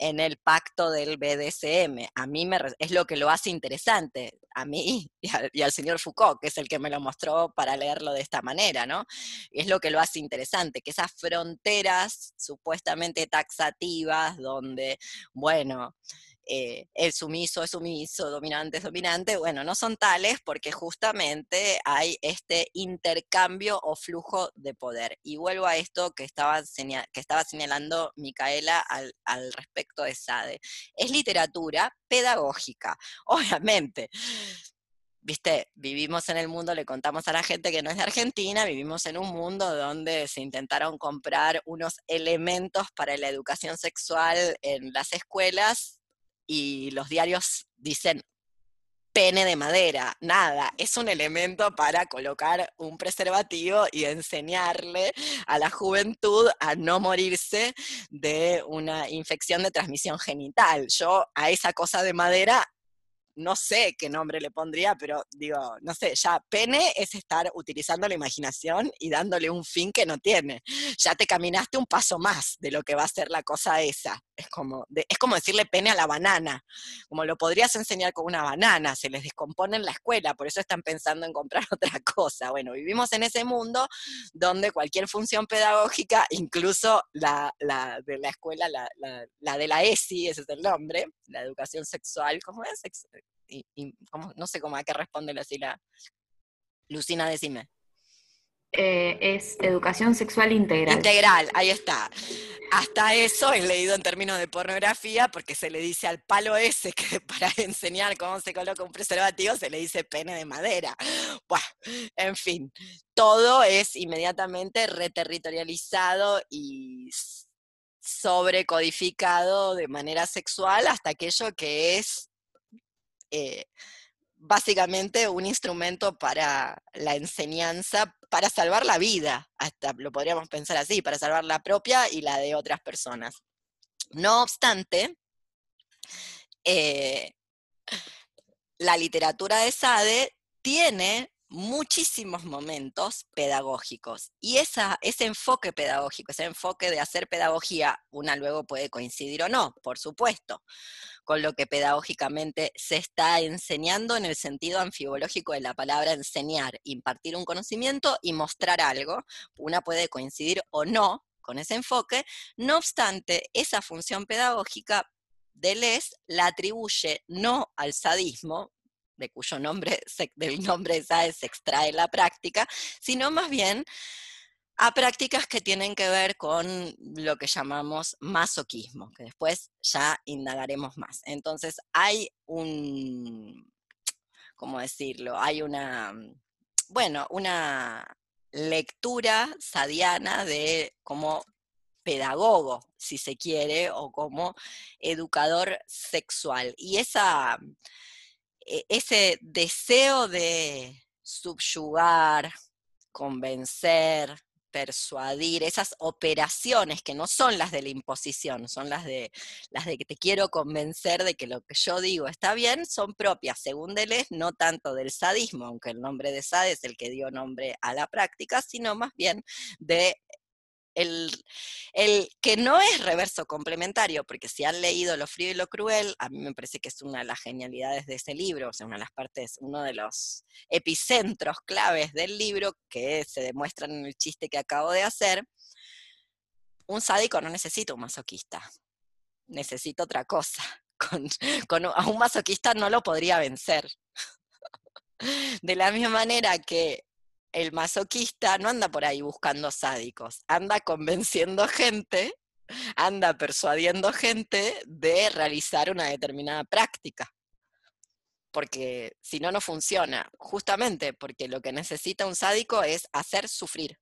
en el pacto del BDSM. A mí me, es lo que lo hace interesante, a mí y, al señor Foucault, que es el que me lo mostró para leerlo de esta manera, ¿no? es lo que lo hace interesante, que esas fronteras supuestamente taxativas, donde, bueno, eh, el sumiso es sumiso, dominante es dominante, bueno, no son tales porque justamente hay este intercambio o flujo de poder. Y vuelvo a esto que estaba, señalando Micaela al, al respecto de Sade. Es literatura pedagógica, obviamente viste, vivimos en el mundo, le contamos a la gente que no es de Argentina, vivimos en un mundo donde se intentaron comprar unos elementos para la educación sexual en las escuelas y los diarios dicen pene de madera, nada, es un elemento para colocar un preservativo y enseñarle a la juventud a no morirse de una infección de transmisión genital. Yo a esa cosa de madera no sé qué nombre le pondría, pero digo, no sé, ya pene es estar utilizando la imaginación y dándole un fin que no tiene. Ya te caminaste un paso más de lo que va a ser la cosa esa. Es como, es como decirle pene a la banana, como lo podrías enseñar con una banana, se les descompone en la escuela, por eso están pensando en comprar otra cosa. Bueno, vivimos en ese mundo donde cualquier función pedagógica, incluso la, de la escuela, la, la, de la ESI, ese es el nombre, la educación sexual, ¿cómo es? Y, no sé cómo a qué responde la Lucina, decime.
Eh, es educación sexual integral.
Integral, ahí está. Hasta eso es leído en términos de pornografía porque se le dice al palo ese que para enseñar cómo se coloca un preservativo se le dice pene de madera. En fin, todo es inmediatamente reterritorializado y sobrecodificado de manera sexual hasta aquello que es eh, básicamente un instrumento para la enseñanza, para salvar la vida, hasta lo podríamos pensar así, para salvar la propia y la de otras personas. No obstante, eh, la literatura de Sade tiene muchísimos momentos pedagógicos. Y ese enfoque pedagógico, ese enfoque de hacer pedagogía, una luego puede coincidir o no, por supuesto, con lo que pedagógicamente se está enseñando en el sentido anfibológico de la palabra enseñar, impartir un conocimiento y mostrar algo. Una puede coincidir o no con ese enfoque, no obstante, esa función pedagógica Les la atribuye no al sadismo, de cuyo nombre, del nombre SAE se extrae la práctica, sino más bien a prácticas que tienen que ver con lo que llamamos masoquismo, que después ya indagaremos más. Entonces hay un, ¿cómo decirlo? Hay una, bueno, una lectura sadiana de como pedagogo, si se quiere, o como educador sexual. Y esa ese deseo de subyugar, convencer, persuadir, esas operaciones que no son las de la imposición, son las de las de que te quiero convencer de que lo que yo digo está bien, son propias, según Deleuze, no tanto del sadismo, aunque el nombre de Sade es el que dio nombre a la práctica, sino más bien de el, el, que no es reverso complementario, porque si han leído Lo frío y lo cruel, a mí me parece que es una de las genialidades de ese libro, o sea, una de las partes, uno de los epicentros claves del libro que se demuestran en el chiste que acabo de hacer. Un sádico no necesita un masoquista, necesita otra cosa. Con, con, a un masoquista no lo podría vencer. De la misma manera que el masoquista no anda por ahí buscando sádicos, anda convenciendo gente, anda persuadiendo gente de realizar una determinada práctica. Porque si no, no funciona. Justamente porque lo que necesita un sádico es hacer sufrir.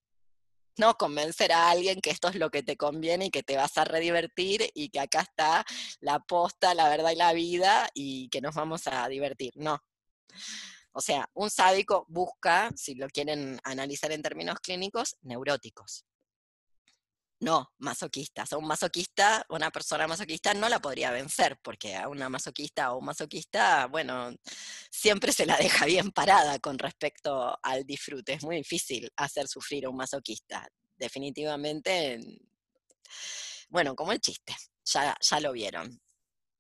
No convencer a alguien que esto es lo que te conviene y que te vas a redivertir y que acá está la posta, la verdad y la vida y que nos vamos a divertir. No. O sea, un sádico busca, si lo quieren analizar en términos clínicos, neuróticos. No, masoquistas. A un masoquista, una persona masoquista no la podría vencer, porque a una masoquista o un masoquista, bueno, siempre se la deja bien parada con respecto al disfrute. Es muy difícil hacer sufrir a un masoquista. Definitivamente, bueno, como el chiste, ya, ya lo vieron.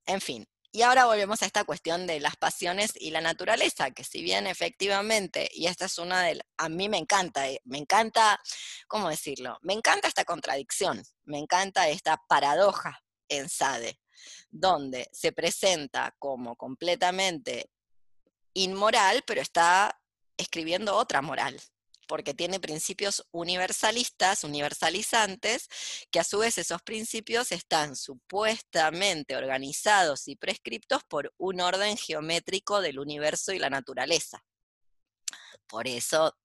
En fin, y ahora volvemos a esta cuestión de las pasiones y la naturaleza, que si bien efectivamente, y esta es una de, a mí me encanta, eh, me encanta, ¿cómo decirlo? Me encanta esta contradicción, me encanta esta paradoja en Sade, donde se presenta como completamente inmoral, pero está escribiendo otra moral, porque tiene principios universalistas, universalizantes, que a su vez esos principios están supuestamente organizados y prescriptos por un orden geométrico del universo y la naturaleza. Por eso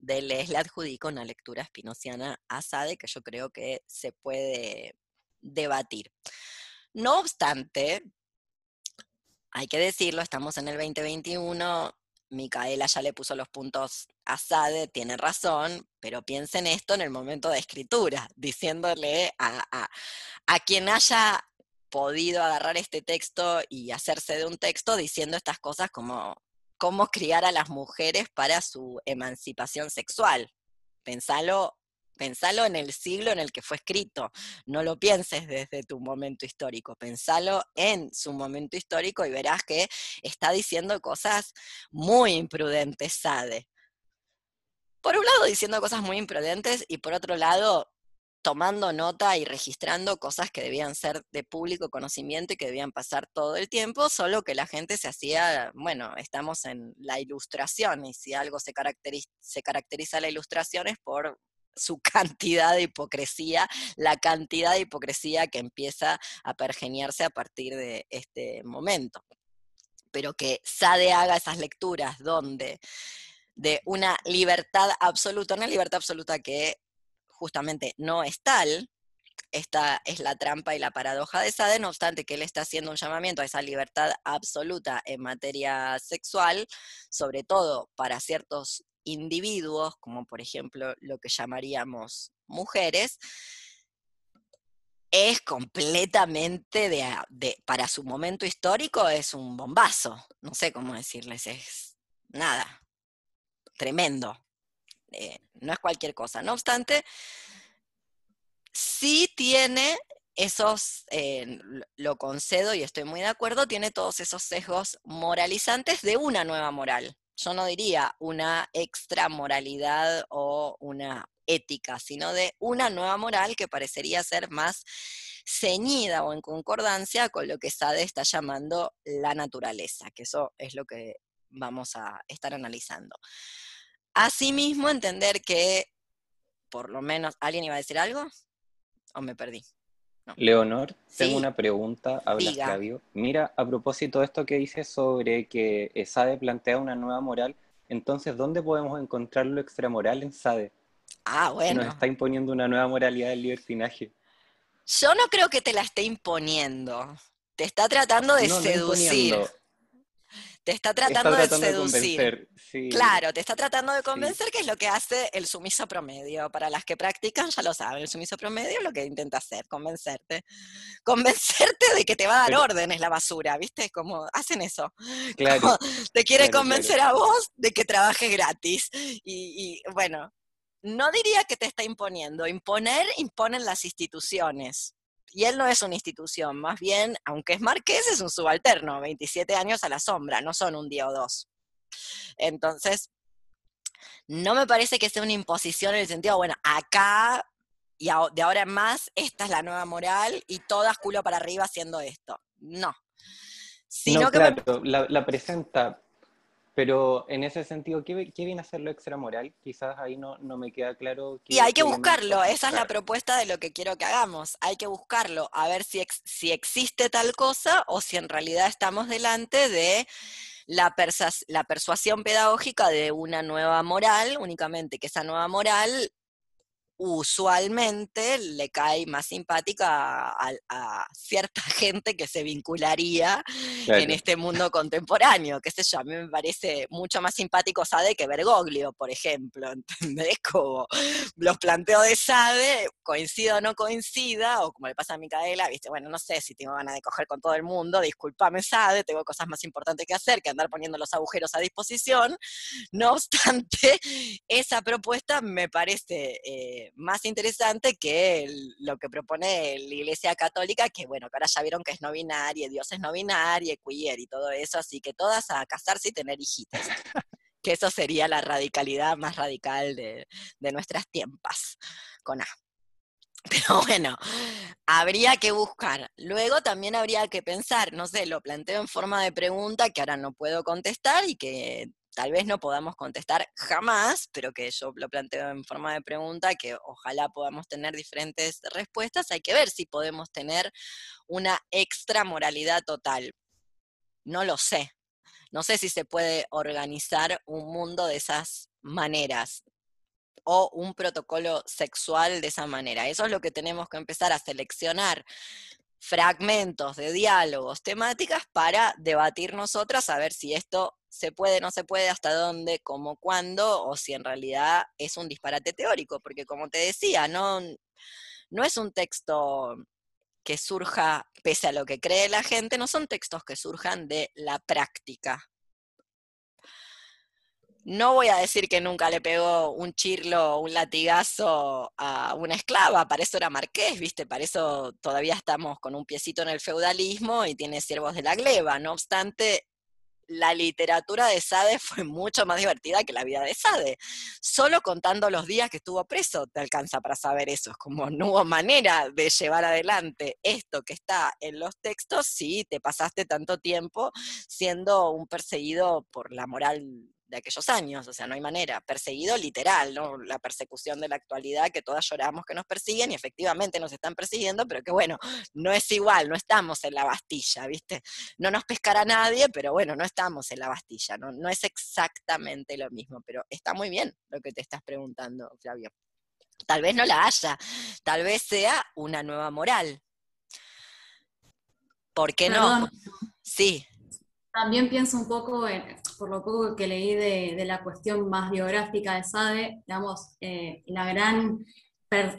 Deleuze le adjudica una lectura espinociana a Sade que yo creo que se puede debatir. No obstante, hay que decirlo, estamos en el 2021, Micaela ya le puso los puntos a Sade, tiene razón, pero piensen esto en el momento de escritura, diciéndole a, a, quien haya podido agarrar este texto y hacerse de un texto diciendo estas cosas como cómo criar a las mujeres para su emancipación sexual. Pensalo Pensalo en el siglo en el que fue escrito, no lo pienses desde tu momento histórico, pensalo en su momento histórico y verás que está diciendo cosas muy imprudentes, Sade. Por un lado diciendo cosas muy imprudentes y por otro lado tomando nota y registrando cosas que debían ser de público conocimiento y que debían pasar todo el tiempo, solo que la gente se hacía, bueno, estamos en la ilustración y si algo se caracteriza, se caracteriza la ilustración es por su cantidad de hipocresía, la cantidad de hipocresía que empieza a pergeniarse a partir de este momento. Pero que Sade haga esas lecturas donde de una libertad absoluta, una libertad absoluta que justamente no es tal, esta es la trampa y la paradoja de Sade, no obstante que él está haciendo un llamamiento a esa libertad absoluta en materia sexual, sobre todo para ciertos individuos, como por ejemplo lo que llamaríamos mujeres, es completamente para su momento histórico es un bombazo, no sé cómo decirles, es nada, tremendo, eh, no es cualquier cosa. No obstante, sí tiene esos, eh, lo concedo y estoy muy de acuerdo, tiene todos esos sesgos moralizantes de una nueva moral yo no diría una extra moralidad o una ética, sino de una nueva moral que parecería ser más ceñida o en concordancia con lo que Sade está llamando la naturaleza, que eso es lo que vamos a estar analizando. Asimismo, entender que, por lo menos, ¿alguien iba a decir algo? ¿O me perdí?
Leonor, tengo una pregunta, habla Flavio. Mira, a propósito de esto que dices sobre que Sade plantea una nueva moral, entonces, ¿dónde podemos encontrar lo extramoral en Sade?
Ah, bueno.
Nos está imponiendo una nueva moralidad del libertinaje.
Yo no creo que te la esté imponiendo. Te está tratando de seducir te está tratando, de seducir. Claro, te está tratando de convencer, que es lo que hace el sumiso promedio. Para las que practican ya lo saben, el sumiso promedio es lo que intenta hacer, convencerte. Convencerte de que te va a dar órdenes la basura, ¿viste? Como hacen eso. Claro. te quiere convencer a vos de que trabajes gratis. Y, y bueno, no diría que te está imponiendo. Imponer, imponen las instituciones. Y él no es una institución, más bien, aunque es marqués, es un subalterno, 27 años a la sombra, no son un día o dos. Entonces, no me parece que sea una imposición en el sentido, bueno, acá y de ahora en más, esta es la nueva moral y todas culo para arriba haciendo esto. No.
Sino no, claro, la, presenta, pero en ese sentido, ¿qué, viene a ser lo extramoral? Quizás ahí no, no me queda claro.
y hay que buscarlo, esa es la propuesta de lo que quiero que hagamos. Hay que buscarlo, a ver si, si existe tal cosa o si en realidad estamos delante de la, la persuasión pedagógica de una nueva moral, únicamente que esa nueva moral usualmente le cae más simpática a, cierta gente que se vincularía en este mundo contemporáneo, qué sé yo, a mí me parece mucho más simpático Sade que Bergoglio, por ejemplo, ¿entendés? Como los planteos de Sade, coincida o no coincida, o como le pasa a Micaela, viste, bueno, no sé si tengo ganas de coger con todo el mundo, discúlpame Sade, tengo cosas más importantes que hacer que andar poniendo los agujeros a disposición, no obstante, esa propuesta me parece... Eh, más interesante que lo que propone la Iglesia Católica, que bueno, que ahora ya vieron que es no binaria, Dios es no binaria, queer y todo eso, así que todas a casarse y tener hijitos. que eso sería la radicalidad más radical de, de nuestras tiempas, con A. Pero bueno, habría que buscar. Luego también habría que pensar, no sé, lo planteo en forma de pregunta que ahora no puedo contestar y que tal vez no podamos contestar jamás, pero que yo lo planteo en forma de pregunta, que ojalá podamos tener diferentes respuestas, hay que ver si podemos tener una extra moralidad total. No lo sé. No sé si se puede organizar un mundo de esas maneras o un protocolo sexual de esa manera. Eso es lo que tenemos que empezar a seleccionar fragmentos de diálogos, temáticas para debatir nosotras a ver si esto se puede, no se puede, hasta dónde, cómo, cuándo, o si en realidad es un disparate teórico, porque como te decía, no, no es un texto que surja pese a lo que cree la gente, no son textos que surjan de la práctica. No voy a decir que nunca le pegó un chirlo, un latigazo a una esclava, para eso era marqués, ¿viste? Para eso todavía estamos con un piecito en el feudalismo y tiene siervos de la gleba. No obstante, la literatura de Sade fue mucho más divertida que la vida de Sade. Solo contando los días que estuvo preso te alcanza para saber eso. Es como no hubo manera de llevar adelante esto que está en los textos si te pasaste tanto tiempo siendo un perseguido por la moral de aquellos años, o sea, no hay manera. Perseguido literal, ¿no? La persecución de la actualidad que todas lloramos que nos persiguen y efectivamente nos están persiguiendo, pero que bueno, no es igual, no estamos en la Bastilla, ¿viste? No nos pescará nadie, pero bueno, no estamos en la Bastilla, no, no es exactamente lo mismo, pero está muy bien lo que te estás preguntando, Flavio. Tal vez no la haya, tal vez sea una nueva moral. ¿Por qué no? Sí.
También pienso un poco, en, por lo poco que leí de, la cuestión más biográfica de Sade, digamos, eh, la, gran,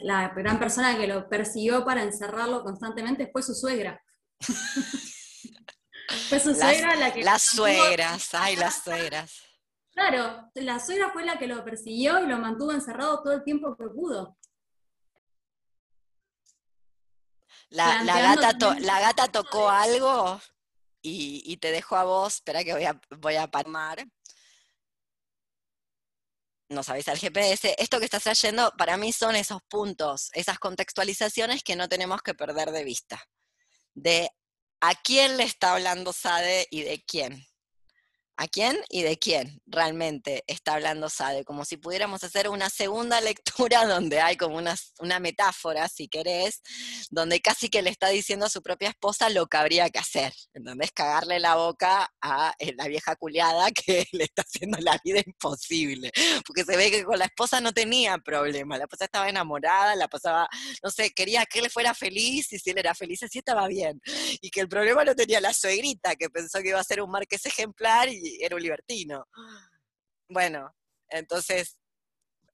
la gran persona que lo persiguió para encerrarlo constantemente fue su suegra.
fue su suegra la que... Las suegras, ay, las suegras.
Claro, la suegra fue la que lo persiguió y lo mantuvo encerrado todo el tiempo que pudo.
La, la, gata, la gata tocó algo y, te dejo a vos, espera que voy a, voy a palmar. Nos avisa el GPS. Esto que estás trayendo para mí son esos puntos, esas contextualizaciones que no tenemos que perder de vista. De a quién le está hablando Sade y de quién a quién y de quién realmente está hablando Sade, como si pudiéramos hacer una segunda lectura donde hay como una, una, metáfora, si querés, donde casi que le está diciendo a su propia esposa lo que habría que hacer, es Cagarle la boca a eh, la vieja culiada que le está haciendo la vida imposible, porque se ve que con la esposa no tenía problema, la esposa estaba enamorada, la pasaba, no sé, quería que él fuera feliz y si él era feliz así estaba bien, y que el problema lo tenía la suegrita, que pensó que iba a ser un marqués ejemplar y era un libertino. Bueno, entonces,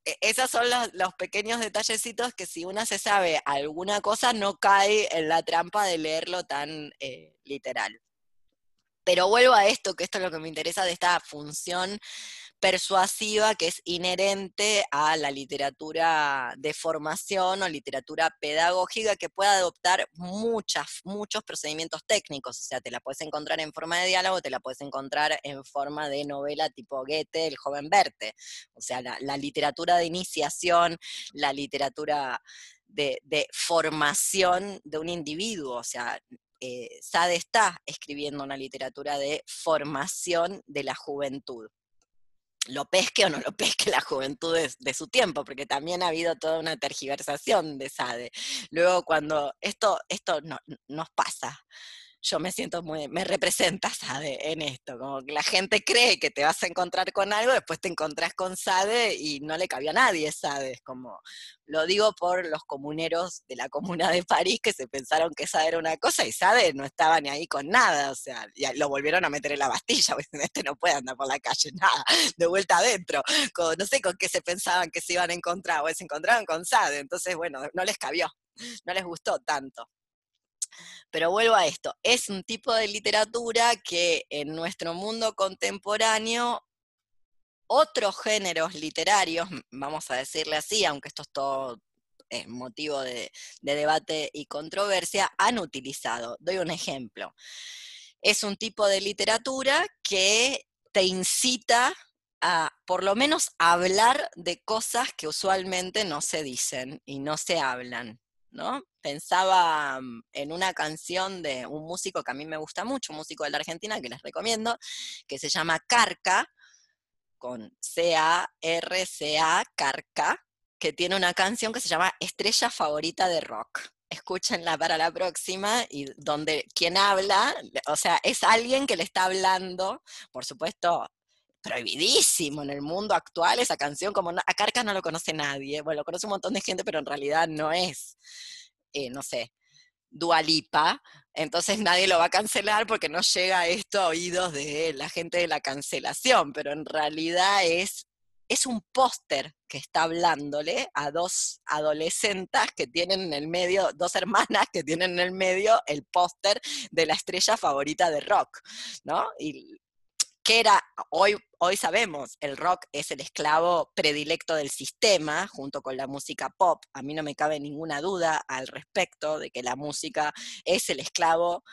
e, esos son los, pequeños detallecitos que si una se sabe alguna cosa, no cae en la trampa de leerlo tan eh, literal. Pero vuelvo a esto, que esto es lo que me interesa de esta función persuasiva que es inherente a la literatura de formación o literatura pedagógica que puede adoptar muchas, muchos procedimientos técnicos. O sea, te la puedes encontrar en forma de diálogo, te la puedes encontrar en forma de novela tipo Goethe, El joven Verte. O sea, la, literatura de iniciación, la literatura de, formación de un individuo. O sea, eh, Sade está escribiendo una literatura de formación de la juventud lo pesque o no lo pesque la juventud de, su tiempo, porque también ha habido toda una tergiversación de Sade. Luego cuando esto, esto no, nos pasa, yo me siento muy, me representa Sade en esto, como que la gente cree que te vas a encontrar con algo, después te encontrás con Sade y no le cabía a nadie Sade, es como, lo digo por los comuneros de la comuna de París que se pensaron que Sade era una cosa y Sade no estaba ni ahí con nada, o sea, lo volvieron a meter en la Bastilla, este no puede andar por la calle, nada, de vuelta adentro, no sé con qué se pensaban que se iban a encontrar, o se encontraron con Sade, entonces bueno, no les cabió, no les gustó tanto. Pero vuelvo a esto, es un tipo de literatura que en nuestro mundo contemporáneo otros géneros literarios, vamos a decirle así, aunque esto es todo motivo de, debate y controversia, han utilizado. Doy un ejemplo. Es un tipo de literatura que te incita a, por lo menos, hablar de cosas que usualmente no se dicen y no se hablan. Pensaba mm, en una canción de un músico que a mí me gusta mucho, un músico de la Argentina que les recomiendo, que se llama Carca, con C-A-R-C-A, Carca, que tiene una canción que se llama Estrella Favorita de Rock. Escúchenla para la próxima y donde quien habla, o sea, es alguien que le está hablando, por supuesto, prohibidísimo en el mundo actual esa canción, como a Carca no lo conoce nadie, bueno, lo conoce un montón de gente, pero en realidad no es, eh, no sé, Dualipa, entonces nadie lo va a cancelar porque no llega esto a oídos de la gente de la cancelación, pero en realidad es, es un póster que está hablándole a dos adolescentes que tienen en el medio, dos hermanas que tienen en el medio el póster de la estrella favorita de rock, ¿no? Y que era, hoy, hoy sabemos, el rock es el esclavo predilecto del sistema, junto con la música pop. A mí no me cabe ninguna duda al respecto de que la música es el esclavo,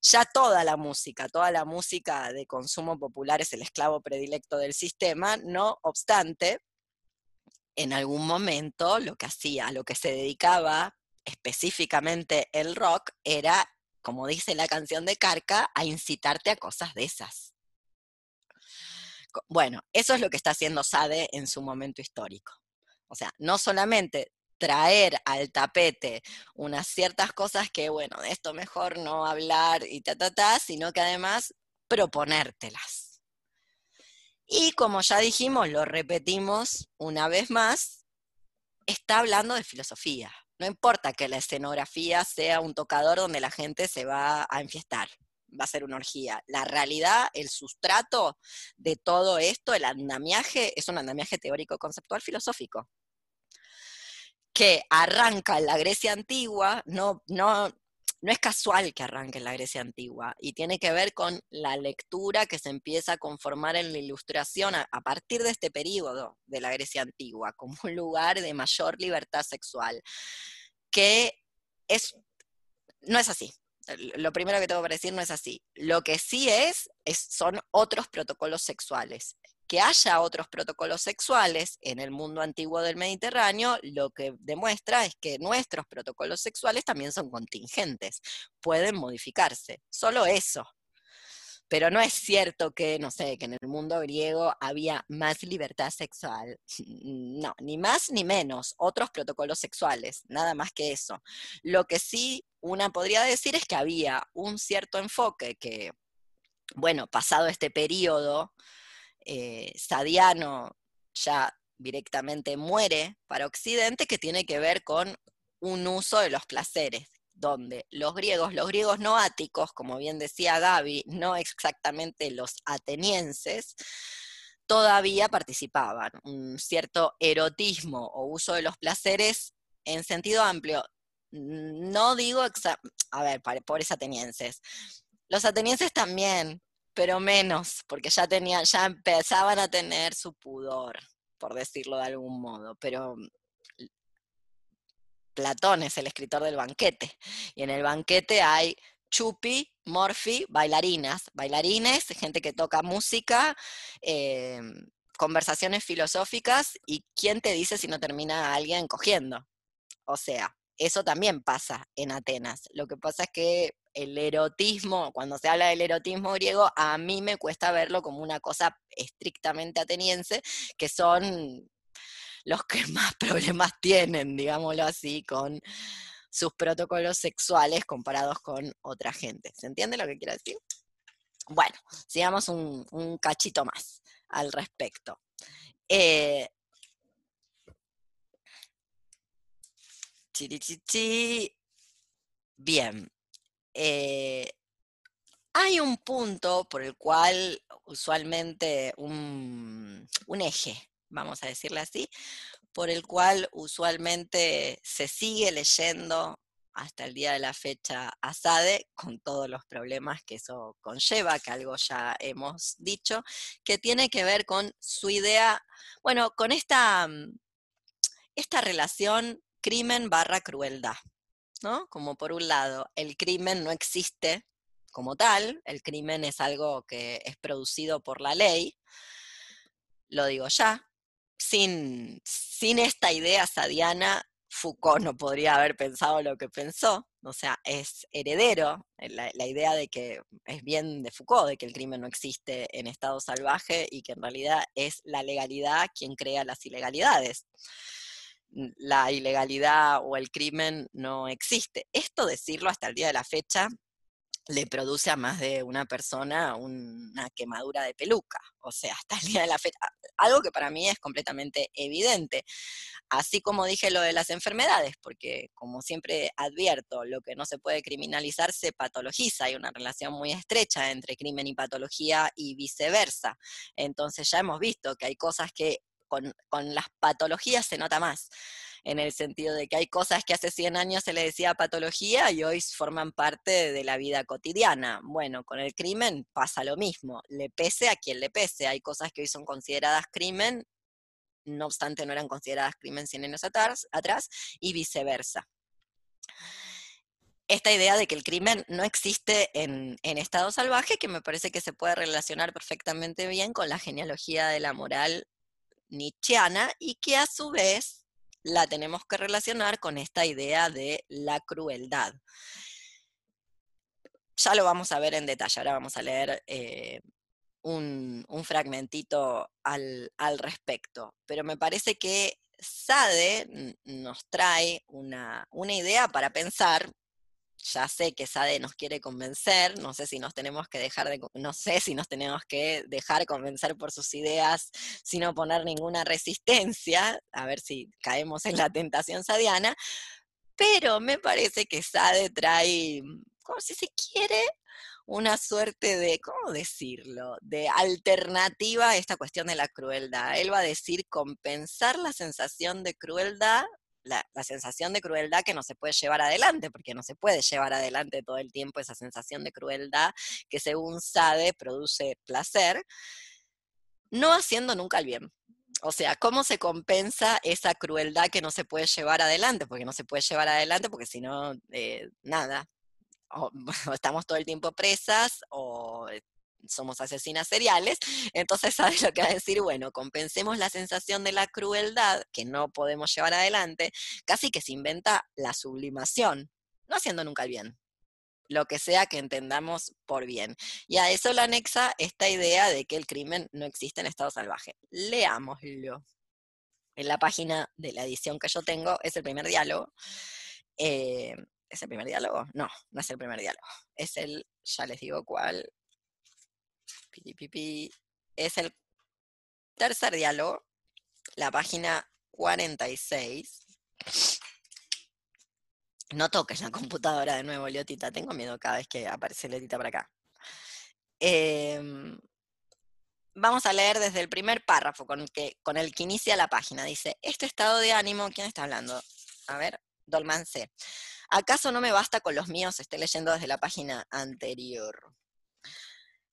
ya toda la música, toda la música de consumo popular es el esclavo predilecto del sistema, no obstante, en algún momento lo que hacía, lo que se dedicaba específicamente el rock era, como dice la canción de Carca, a incitarte a cosas de esas. Bueno, eso es lo que está haciendo Sade en su momento histórico. O sea, no solamente traer al tapete unas ciertas cosas que, bueno, de esto mejor no hablar y ta, ta, ta, sino que además proponértelas. Y como ya dijimos, lo repetimos una vez más, está hablando de filosofía. No importa que la escenografía sea un tocador donde la gente se va a enfiestar va a ser una orgía. La realidad, el sustrato de todo esto, el andamiaje, es un andamiaje teórico, conceptual, filosófico, que arranca en la Grecia antigua, no, no, no es casual que arranque en la Grecia antigua, y tiene que ver con la lectura que se empieza a conformar en la ilustración a, partir de este periodo de la Grecia antigua, como un lugar de mayor libertad sexual, que es, no es así, lo primero que tengo que decir no es así. Lo que sí es, son otros protocolos sexuales. Que haya otros protocolos sexuales en el mundo antiguo del Mediterráneo, lo que demuestra es que nuestros protocolos sexuales también son contingentes, pueden modificarse. Solo eso. Pero no es cierto que, no sé, que en el mundo griego había más libertad sexual. No, ni más ni menos. Otros protocolos sexuales, nada más que eso. Lo que sí una podría decir es que había un cierto enfoque que, bueno, pasado este periodo, eh, Sadiano ya directamente muere para Occidente, que tiene que ver con un uso de los placeres, donde los griegos, los griegos no áticos, como bien decía Gaby, no exactamente los atenienses, todavía participaban. Un cierto erotismo o uso de los placeres en sentido amplio no digo, a ver, pobres atenienses. Los atenienses también pero menos, porque ya tenían, ya empezaban a tener su pudor, por decirlo de algún modo, pero Platón es el escritor del banquete, y en el banquete hay chupi, morfi, bailarinas, bailarines, gente que toca música, em, conversaciones filosóficas, y quién te dice si no termina alguien cogiendo. O sea, eso también pasa en Atenas. Lo que pasa es que el erotismo, cuando se habla del erotismo griego, a mí me cuesta verlo como una cosa estrictamente ateniense, que son los que más problemas tienen, digámoslo así, con sus protocolos sexuales comparados con otra gente. ¿Se entiende lo que quiero decir? Bueno, sigamos un, cachito más al respecto. Eh, Bien. Eh, hay un punto por el cual usualmente un, un eje, vamos a decirle así, por el cual usualmente se sigue leyendo hasta el día de la fecha a Sade, con todos los problemas que eso conlleva, que algo ya hemos dicho, que tiene que ver con su idea, bueno, con esta, mm, esta relación crimen barra crueldad, ¿no? Como por un lado, el crimen no existe como tal, el crimen es algo que es producido por la ley, lo digo ya, sin, sin esta idea sadiana, Foucault no podría haber pensado lo que pensó, o sea, es heredero, eh, la, la, idea de que es bien de Foucault, de que el crimen no existe en estado salvaje y que en realidad es la legalidad quien crea las ilegalidades. La ilegalidad o el crimen no existe. Esto decirlo hasta el día de la fecha le produce a más de una persona una quemadura de peluca, o sea, hasta el día de la fecha, algo que para mí es completamente evidente. Así como dije lo de las enfermedades, porque como siempre advierto, lo que no se puede criminalizar se patologiza, hay una relación muy estrecha entre crimen y patología y viceversa. Entonces ya hemos visto que hay cosas que con, con las patologías se nota más en el sentido de que hay cosas que hace 100 años se le decía patología y hoy forman parte de la vida cotidiana. Bueno, con el crimen pasa lo mismo, le pese a quien le pese. Hay cosas que hoy son consideradas crimen, no obstante no eran consideradas crimen 100 años atrás, y viceversa esta idea de que el crimen no existe en, en, estado salvaje, que me parece que se puede relacionar perfectamente bien con la genealogía de la moral nietzscheana y que a su vez la tenemos que relacionar con esta idea de la crueldad. Ya lo vamos a ver en detalle, ahora vamos a leer eh, un, fragmentito al, respecto, pero me parece que Sade nos trae una idea para pensar ya sé que Sade nos quiere convencer, no sé si nos tenemos que dejar de, no sé si nos tenemos que dejar convencer por sus ideas sin oponer ninguna resistencia, a ver si caemos en la tentación sadiana, pero me parece que Sade trae, como si se quiere, una suerte de, ¿cómo decirlo?, de alternativa a esta cuestión de la crueldad. Él va a decir compensar la sensación de crueldad la, sensación de crueldad que no se puede llevar adelante, porque no se puede llevar adelante todo el tiempo esa sensación de crueldad que según Sade produce placer, no haciendo nunca el bien. O sea, ¿cómo se compensa esa crueldad que no se puede llevar adelante? Porque no se puede llevar adelante porque si no, eh, nada, o, estamos todo el tiempo presas o somos asesinas seriales, entonces sabes lo que va a decir, bueno, compensemos la sensación de la crueldad que no podemos llevar adelante, casi que se inventa la sublimación, no haciendo nunca el bien, lo que sea que entendamos por bien. Y a eso le anexa esta idea de que el crimen no existe en estado salvaje. Leámoslo. En la página de la edición que yo tengo es el primer diálogo. Eh, ¿Es el primer diálogo? No, no es el primer diálogo. Es el, ya les digo cuál, es el tercer diálogo, la página 46. No toques la computadora de nuevo, Leotita. Tengo miedo cada vez que aparece Leotita por acá. Em, vamos a leer desde el primer párrafo con, con el que inicia la página. Dice, este estado de ánimo, ¿quién está hablando? A ver, Dolman C. ¿Acaso no me basta con los míos? Estoy leyendo desde la página anterior.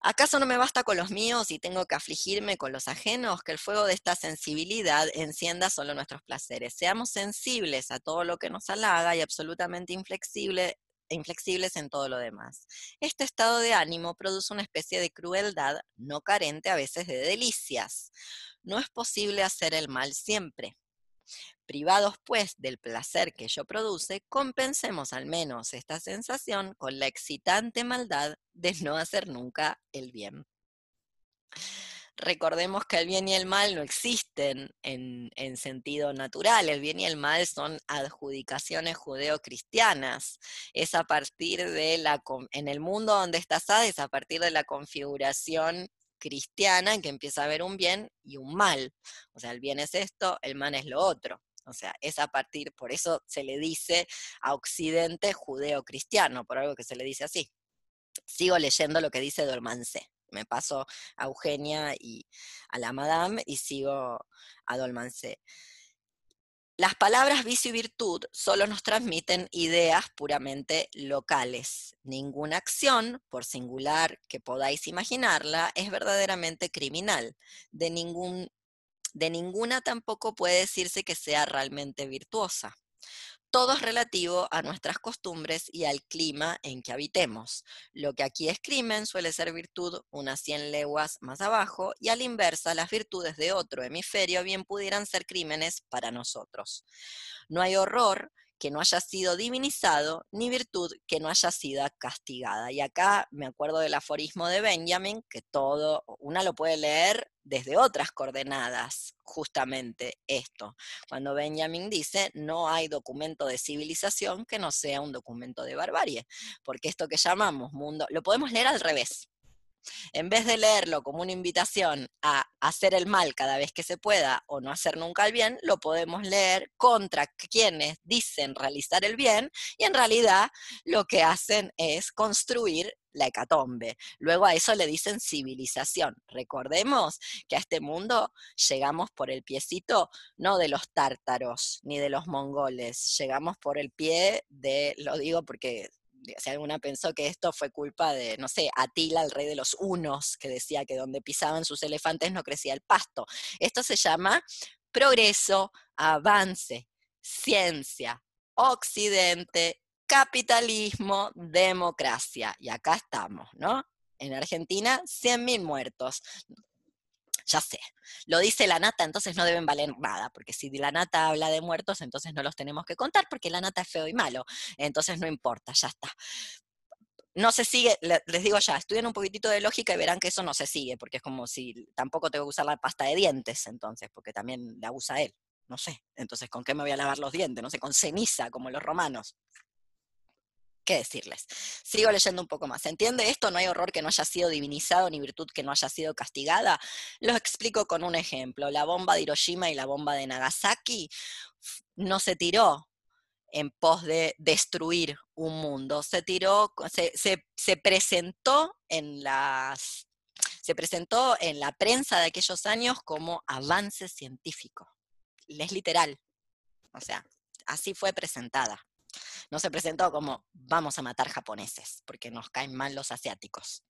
¿Acaso no me basta con los míos y tengo que afligirme con los ajenos? Que el fuego de esta sensibilidad encienda solo nuestros placeres. Seamos sensibles a todo lo que nos halaga y absolutamente inflexible, inflexibles en todo lo demás. Este estado de ánimo produce una especie de crueldad no carente a veces de delicias. No es posible hacer el mal siempre. Privados, pues, del placer que ello produce, compensemos al menos esta sensación con la excitante maldad de no hacer nunca el bien. Recordemos que el bien y el mal no existen en, sentido natural, el bien y el mal son adjudicaciones judeocristianas. Es a partir de la, en el mundo donde estás es a partir de la configuración cristiana que empieza a haber un bien y un mal. O sea, el bien es esto, el mal es lo otro. O sea, es a partir, por eso se le dice a Occidente judeo-cristiano, por algo que se le dice así. Sigo leyendo lo que dice Dolmancé. Me paso a Eugenia y a la Madame y sigo a Dolmancé. Las palabras vicio y virtud solo nos transmiten ideas puramente locales. Ninguna acción, por singular que podáis imaginarla, es verdaderamente criminal. De ningún de ninguna tampoco puede decirse que sea realmente virtuosa. Todo es relativo a nuestras costumbres y al clima en que habitemos. Lo que aquí es crimen suele ser virtud unas 100 leguas más abajo y a la inversa las virtudes de otro hemisferio bien pudieran ser crímenes para nosotros. No hay horror que no haya sido divinizado, ni virtud que no haya sido castigada. Y acá me acuerdo del aforismo de Benjamin, que todo, una lo puede leer desde otras coordenadas, justamente esto. Cuando Benjamin dice, no hay documento de civilización que no sea un documento de barbarie, porque esto que llamamos mundo, lo podemos leer al revés. En vez de leerlo como una invitación a hacer el mal cada vez que se pueda o no hacer nunca el bien, lo podemos leer contra quienes dicen realizar el bien y en realidad lo que hacen es construir la hecatombe. Luego a eso le dicen civilización. Recordemos que a este mundo llegamos por el piecito no de los tártaros ni de los mongoles, llegamos por el pie de, lo digo porque si alguna pensó que esto fue culpa de, no sé, Atila, el rey de los unos, que decía que donde pisaban sus elefantes no crecía el pasto. Esto se llama progreso, avance, ciencia, occidente, capitalismo, democracia. Y acá estamos, ¿no? En Argentina, 100.000 muertos ya sé, lo dice la nata, entonces no deben valer nada, porque si la nata habla de muertos, entonces no los tenemos que contar, porque la nata es feo y malo, entonces no importa, ya está. No se sigue, les digo ya, estudien un poquitito de lógica y verán que eso no se sigue, porque es como si tampoco tengo que usar la pasta de dientes, entonces, porque también la usa él, no sé, entonces, ¿con qué me voy a lavar los dientes? No sé, con ceniza, como los romanos qué decirles. Sigo leyendo un poco más. ¿Se entiende esto? No hay horror que no haya sido divinizado ni virtud que no haya sido castigada. Lo explico con un ejemplo. La bomba de Hiroshima y la bomba de Nagasaki no se tiró en pos de destruir un mundo. Se tiró, se, se presentó en las se presentó en la prensa de aquellos años como avance científico. Es literal. O sea, así fue presentada. No se presentó como vamos a matar japoneses, porque nos caen mal los asiáticos.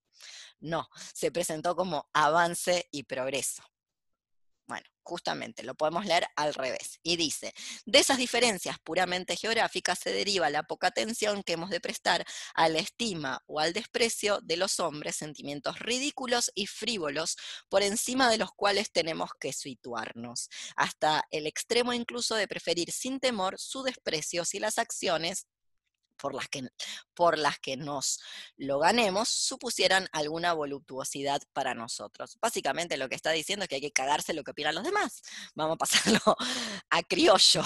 No, se presentó como avance y progreso. Justamente lo podemos leer al revés. Y dice, de esas diferencias puramente geográficas se deriva la poca atención que hemos de prestar a la estima o al desprecio de los hombres, sentimientos ridículos y frívolos por encima de los cuales tenemos que situarnos, hasta el extremo incluso de preferir sin temor su desprecio si las acciones por las que, por las que nos lo ganemos supusieran alguna voluptuosidad para nosotros. Básicamente lo que está diciendo es que hay que cagarse lo que opinan los demás. Vamos a pasarlo a criollo,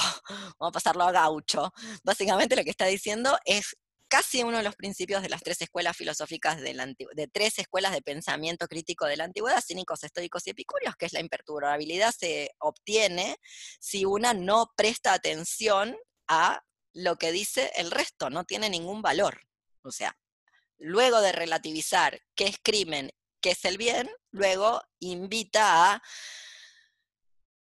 vamos a pasarlo a gaucho. Básicamente lo que está diciendo es casi uno de los principios de las tres escuelas filosóficas de, la de tres escuelas de pensamiento crítico de la antigüedad, cínicos, estoicos y epicúreos, que es la imperturbabilidad se obtiene si una no presta atención a lo que dice el resto, no tiene ningún valor. O sea, luego de relativizar qué es crimen, qué es el bien, luego invita a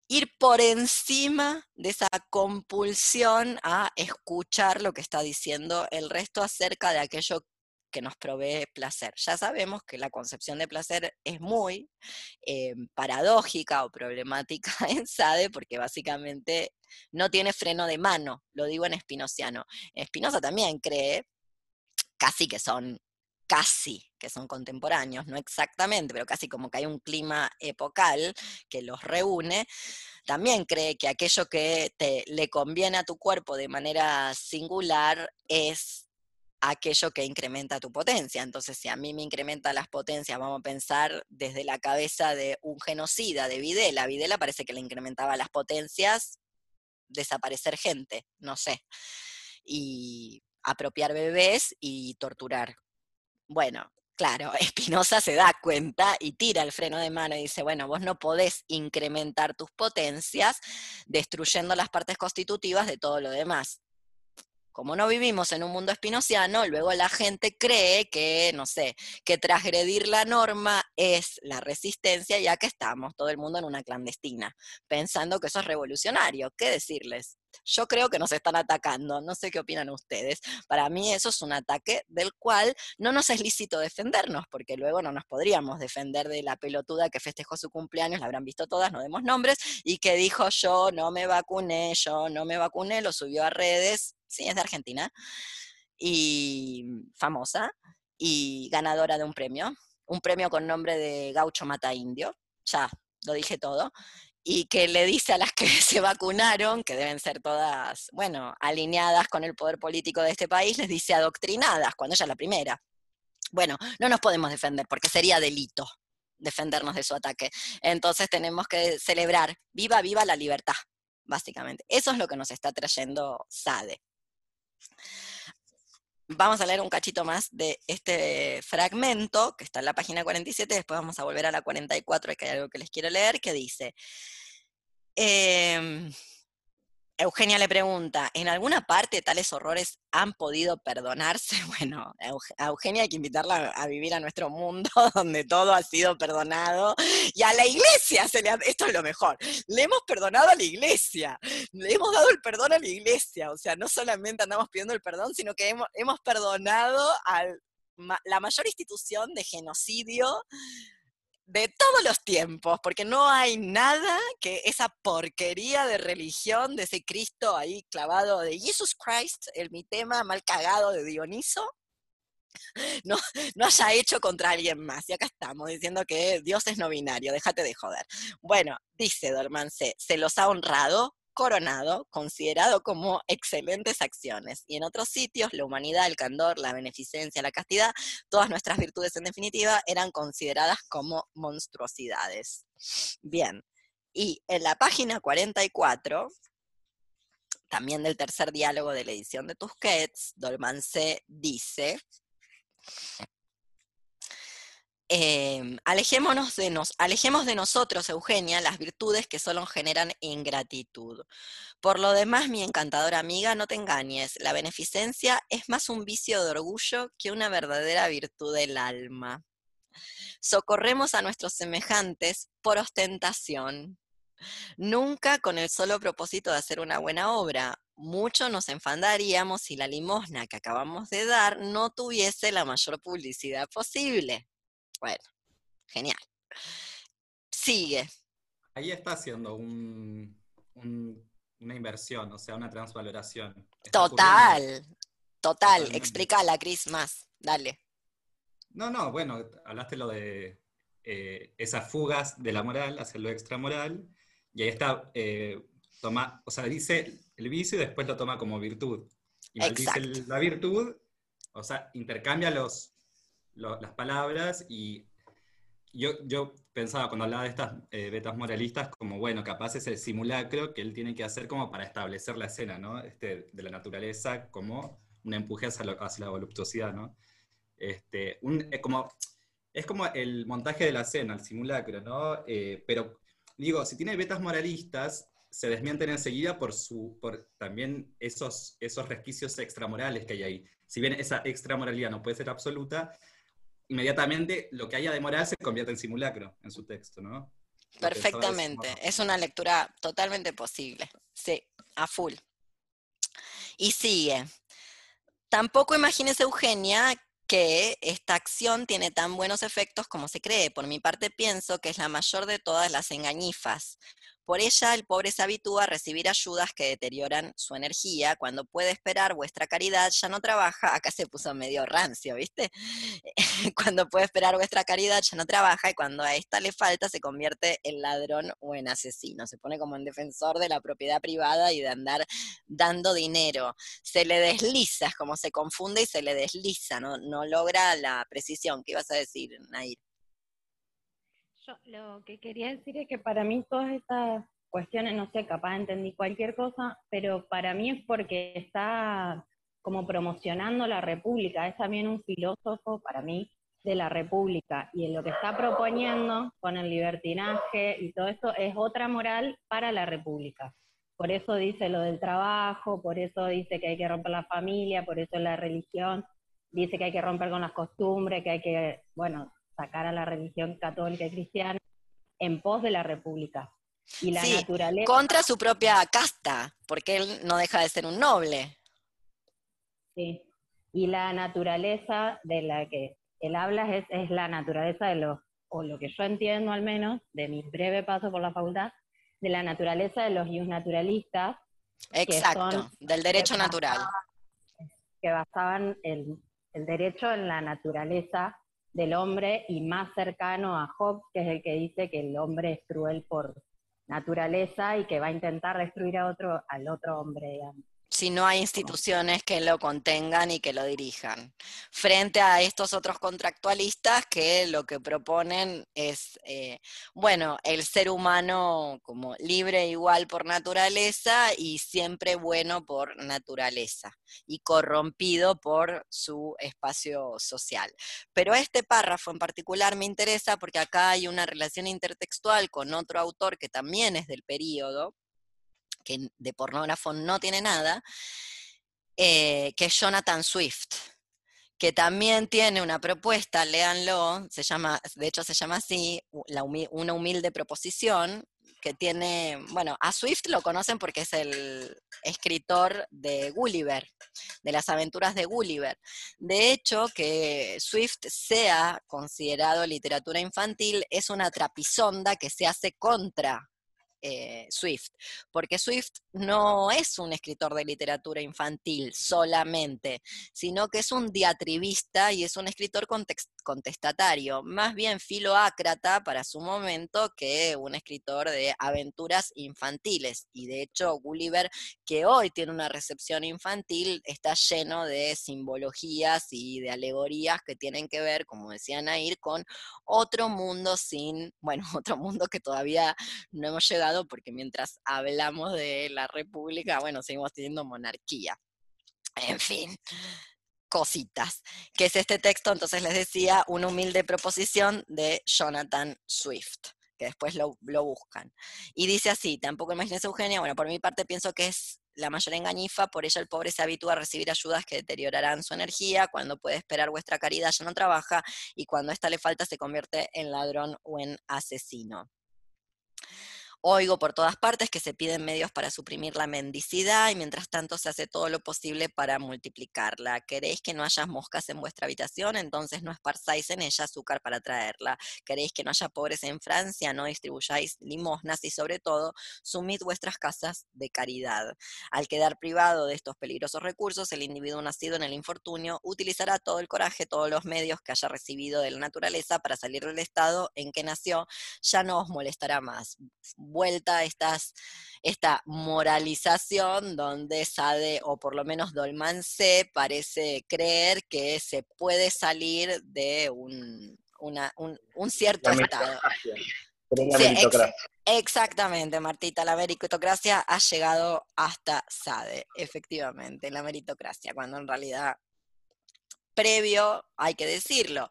ir por encima de esa compulsión a escuchar lo que está diciendo el resto acerca de aquello que nos provee placer. Ya sabemos que la concepción de placer es muy eh, paradójica o problemática en Sade, porque básicamente no tiene freno de mano, lo digo en espinociano. Spinoza también cree, casi que son casi que son contemporáneos, no exactamente, pero casi como que hay un clima epocal que los reúne, también cree que aquello que le conviene a tu cuerpo de manera singular es aquello que incrementa tu potencia. Entonces, si a mí me incrementa las potencias, vamos a pensar desde la cabeza de un genocida, de Videla. Videla parece que le incrementaba las potencias desaparecer gente, no sé, y apropiar bebés y torturar. Bueno, claro, Espinosa se da cuenta y tira el freno de mano y dice, bueno, vos no podés incrementar tus potencias destruyendo las partes constitutivas de todo lo demás como no vivimos en un mundo espinociano, luego la gente cree que, no sé, que transgredir la norma es la resistencia, ya que estamos todo el mundo en una clandestina, pensando que eso es revolucionario. ¿Qué decirles? Yo creo que nos están atacando, no sé qué opinan ustedes. Para mí eso es un ataque del cual no nos es lícito defendernos, porque luego no nos podríamos defender de la pelotuda que festejó su cumpleaños, la habrán visto todas, no demos nombres, y que dijo yo no me vacuné, yo no me vacuné, lo subió a redes, sí, es de Argentina, y famosa, y ganadora de un premio, un premio con nombre de Gaucho Mata Indio, ya, lo dije todo, y que le dice a las que se vacunaron, que deben ser todas, bueno, alineadas con el poder político de este país, les dice adoctrinadas, cuando ella es la primera. Bueno, no nos podemos defender porque sería delito defendernos de su ataque. Entonces tenemos que celebrar, viva, viva la libertad, básicamente. Eso es lo que nos está trayendo SADE. Vamos a leer un cachito más de este fragmento que está en la página 47, después vamos a volver a la 44, que hay algo que les quiero leer, que dice, em, Eugenia le pregunta, ¿en alguna parte tales horrores han podido perdonarse? Bueno, a Eugenia hay que invitarla a vivir a nuestro mundo donde todo ha sido perdonado. Y a la iglesia, se le esto es lo mejor, le hemos perdonado a la iglesia, le hemos dado el perdón a la iglesia. O sea, no solamente andamos pidiendo el perdón, sino que hemos perdonado a la mayor institución de genocidio de todos los tiempos, porque no hay nada que esa porquería de religión, de ese Cristo ahí clavado de Jesus Christ, el mi tema mal cagado de Dioniso, no, no haya hecho contra alguien más. Y acá estamos diciendo que Dios es no binario, déjate de joder. Bueno, dice Dormance, se los ha honrado coronado, considerado como excelentes acciones. Y en otros sitios, la humanidad, el candor, la beneficencia, la castidad, todas nuestras virtudes en definitiva, eran consideradas como monstruosidades. Bien, y en la página 44, también del tercer diálogo de la edición de Tusquets, Dolmancé dice, Em, alejémonos de nos, alejemos de nosotros, Eugenia, las virtudes que solo generan ingratitud. Por lo demás, mi encantadora amiga, no te engañes, la beneficencia es más un vicio de orgullo que una verdadera virtud del alma. Socorremos a nuestros semejantes por ostentación, nunca con el solo propósito de hacer una buena obra. Mucho nos enfandaríamos si la limosna que acabamos de dar no tuviese la mayor publicidad posible. Bueno, genial. Sigue.
Ahí está haciendo un, una inversión, o sea, una transvaloración.
total, total. Explícala, Cris, más. Dale.
No, no, bueno, hablaste lo de eh, esas fugas de la moral hacia lo extramoral, y ahí está, eh, toma, o sea, dice el vicio y después lo toma como virtud. Y dice la virtud, o sea, intercambia los, las palabras y yo, yo pensaba cuando hablaba de estas eh, betas moralistas como, bueno, capaz es el simulacro que él tiene que hacer como para establecer la escena, ¿no? Este, de la naturaleza como un empuje hacia, la voluptuosidad, ¿no? Este, es, como, es como el montaje de la escena, el simulacro, ¿no? Eh, pero digo, si tiene betas moralistas, se desmienten enseguida por, su, por también esos, esos resquicios extramorales que hay ahí. Si bien esa extramoralidad no puede ser absoluta, inmediatamente lo que haya de moral se convierte en simulacro en su texto, ¿no?
Perfectamente, es, una lectura totalmente posible, sí, a full. Y sigue. Tampoco imagines, Eugenia, que esta acción tiene tan buenos efectos como se cree. Por mi parte pienso que es la mayor de todas las engañifas, por ella el pobre se habitúa a recibir ayudas que deterioran su energía. Cuando puede esperar vuestra caridad, ya no trabaja. Acá se puso medio rancio, ¿viste? cuando puede esperar vuestra caridad, ya no trabaja y cuando a esta le falta, se convierte en ladrón o en asesino. Se pone como en defensor de la propiedad privada y de andar dando dinero. Se le desliza, es como se confunde y se le desliza, no, no logra la precisión. ¿Qué ibas a decir, Nair?
Lo que quería decir es que para mí todas estas cuestiones, no sé, capaz entendí cualquier cosa, pero para mí es porque está como promocionando la República, es también un filósofo para mí de la República. Y en lo que está proponiendo con el libertinaje y todo esto es otra moral para la República. Por eso dice lo del trabajo, por eso dice que hay que romper la familia, por eso la religión, dice que hay que romper con las costumbres, que hay que, bueno, sacar a la religión católica y cristiana en pos de la república. Y la naturaleza.
Contra su propia casta, porque él no deja de ser un noble.
Sí. Y la naturaleza de la que él habla es, es la naturaleza de los, o lo que yo entiendo al menos, de mi breve paso por la facultad, de la naturaleza de los naturalistas.
Exacto, del derecho natural.
que basaban el, el derecho en la naturaleza del hombre y más cercano a Hobbes, que es el que dice que el hombre es cruel por naturaleza y que va a intentar destruir a otro, al otro hombre
si no hay instituciones que lo contengan y que lo dirijan. Frente a estos otros contractualistas que lo que proponen es, eh, bueno, el ser humano como libre e igual por naturaleza y siempre bueno por naturaleza y corrompido por su espacio social. Pero este párrafo en particular me interesa porque acá hay una relación intertextual con otro autor que también es del periodo, que de pornógrafo no tiene nada, eh, que es Jonathan Swift, que también tiene una propuesta, léanlo, se llama, de hecho se llama así, una humilde proposición, que tiene, bueno, a Swift lo conocen porque es el escritor de Gulliver, de las aventuras de Gulliver. De hecho, que Swift sea considerado literatura infantil es una trapisonda que se hace contra eh, Swift, porque Swift no es un escritor de literatura infantil solamente, sino que es un diatribista y es un escritor contestatario, más bien filoácrata para su momento que un escritor de aventuras infantiles. Y de hecho, Gulliver, que hoy tiene una recepción infantil, está lleno de simbologías y de alegorías que tienen que ver, como decía Nair, con otro mundo sin, bueno, otro mundo que todavía no hemos llegado porque mientras hablamos de la república, bueno, seguimos teniendo monarquía. En fin, cositas. ¿Qué es este texto? Entonces les decía, una humilde proposición de Jonathan Swift que después lo, buscan. Y dice así, tampoco imagínese Eugenia, bueno, por mi parte pienso que es la mayor engañifa, por ella el pobre se habitúa a recibir ayudas que deteriorarán su energía, cuando puede esperar vuestra caridad ya no trabaja, y cuando esta le falta se convierte en ladrón o en asesino. Oigo por todas partes que se piden medios para suprimir la mendicidad y mientras tanto se hace todo lo posible para multiplicarla. ¿Queréis que no haya moscas en vuestra habitación? Entonces no esparzáis en ella azúcar para traerla. ¿Queréis que no haya pobres en Francia? No distribuyáis limosnas y sobre todo sumid vuestras casas de caridad. Al quedar privado de estos peligrosos recursos, el individuo nacido en el infortunio utilizará todo el coraje, todos los medios que haya recibido de la naturaleza para salir del estado en que nació. Ya no os molestará más vuelta estas, esta moralización donde Sade, o por lo menos Dolman C, parece creer que se puede salir de un, un, cierto estado. exactamente, Martita, la meritocracia ha llegado hasta Sade, efectivamente, la meritocracia, cuando en realidad previo, hay que decirlo,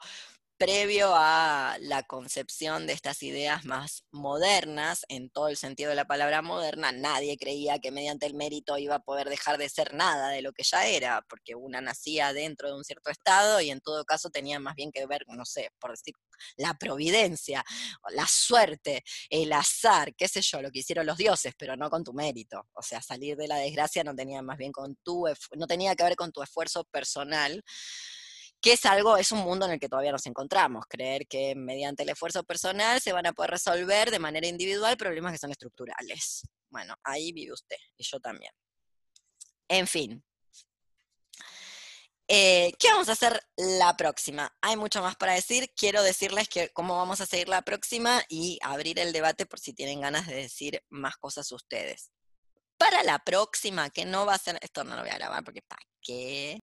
previo a la concepción de estas ideas más modernas, en todo el sentido de la palabra moderna, nadie creía que mediante el mérito iba a poder dejar de ser nada de lo que ya era, porque una nacía dentro de un cierto estado y en todo caso tenía más bien que ver, no sé, por decir, la providencia, la suerte, el azar, qué sé yo, lo que hicieron los dioses, pero no con tu mérito. O sea, salir de la desgracia no tenía más bien con tu, no tenía que ver con tu esfuerzo personal que es algo, es un mundo en el que todavía nos encontramos, creer que mediante el esfuerzo personal se van a poder resolver de manera individual problemas que son estructurales. Bueno, ahí vive usted, y yo también. En fin. Eh, ¿Qué vamos a hacer la próxima? Hay mucho más para decir. Quiero decirles que cómo vamos a seguir la próxima y abrir el debate por si tienen ganas de decir más cosas ustedes. Para la próxima, que no va a ser, esto no lo voy a grabar porque ¿para qué?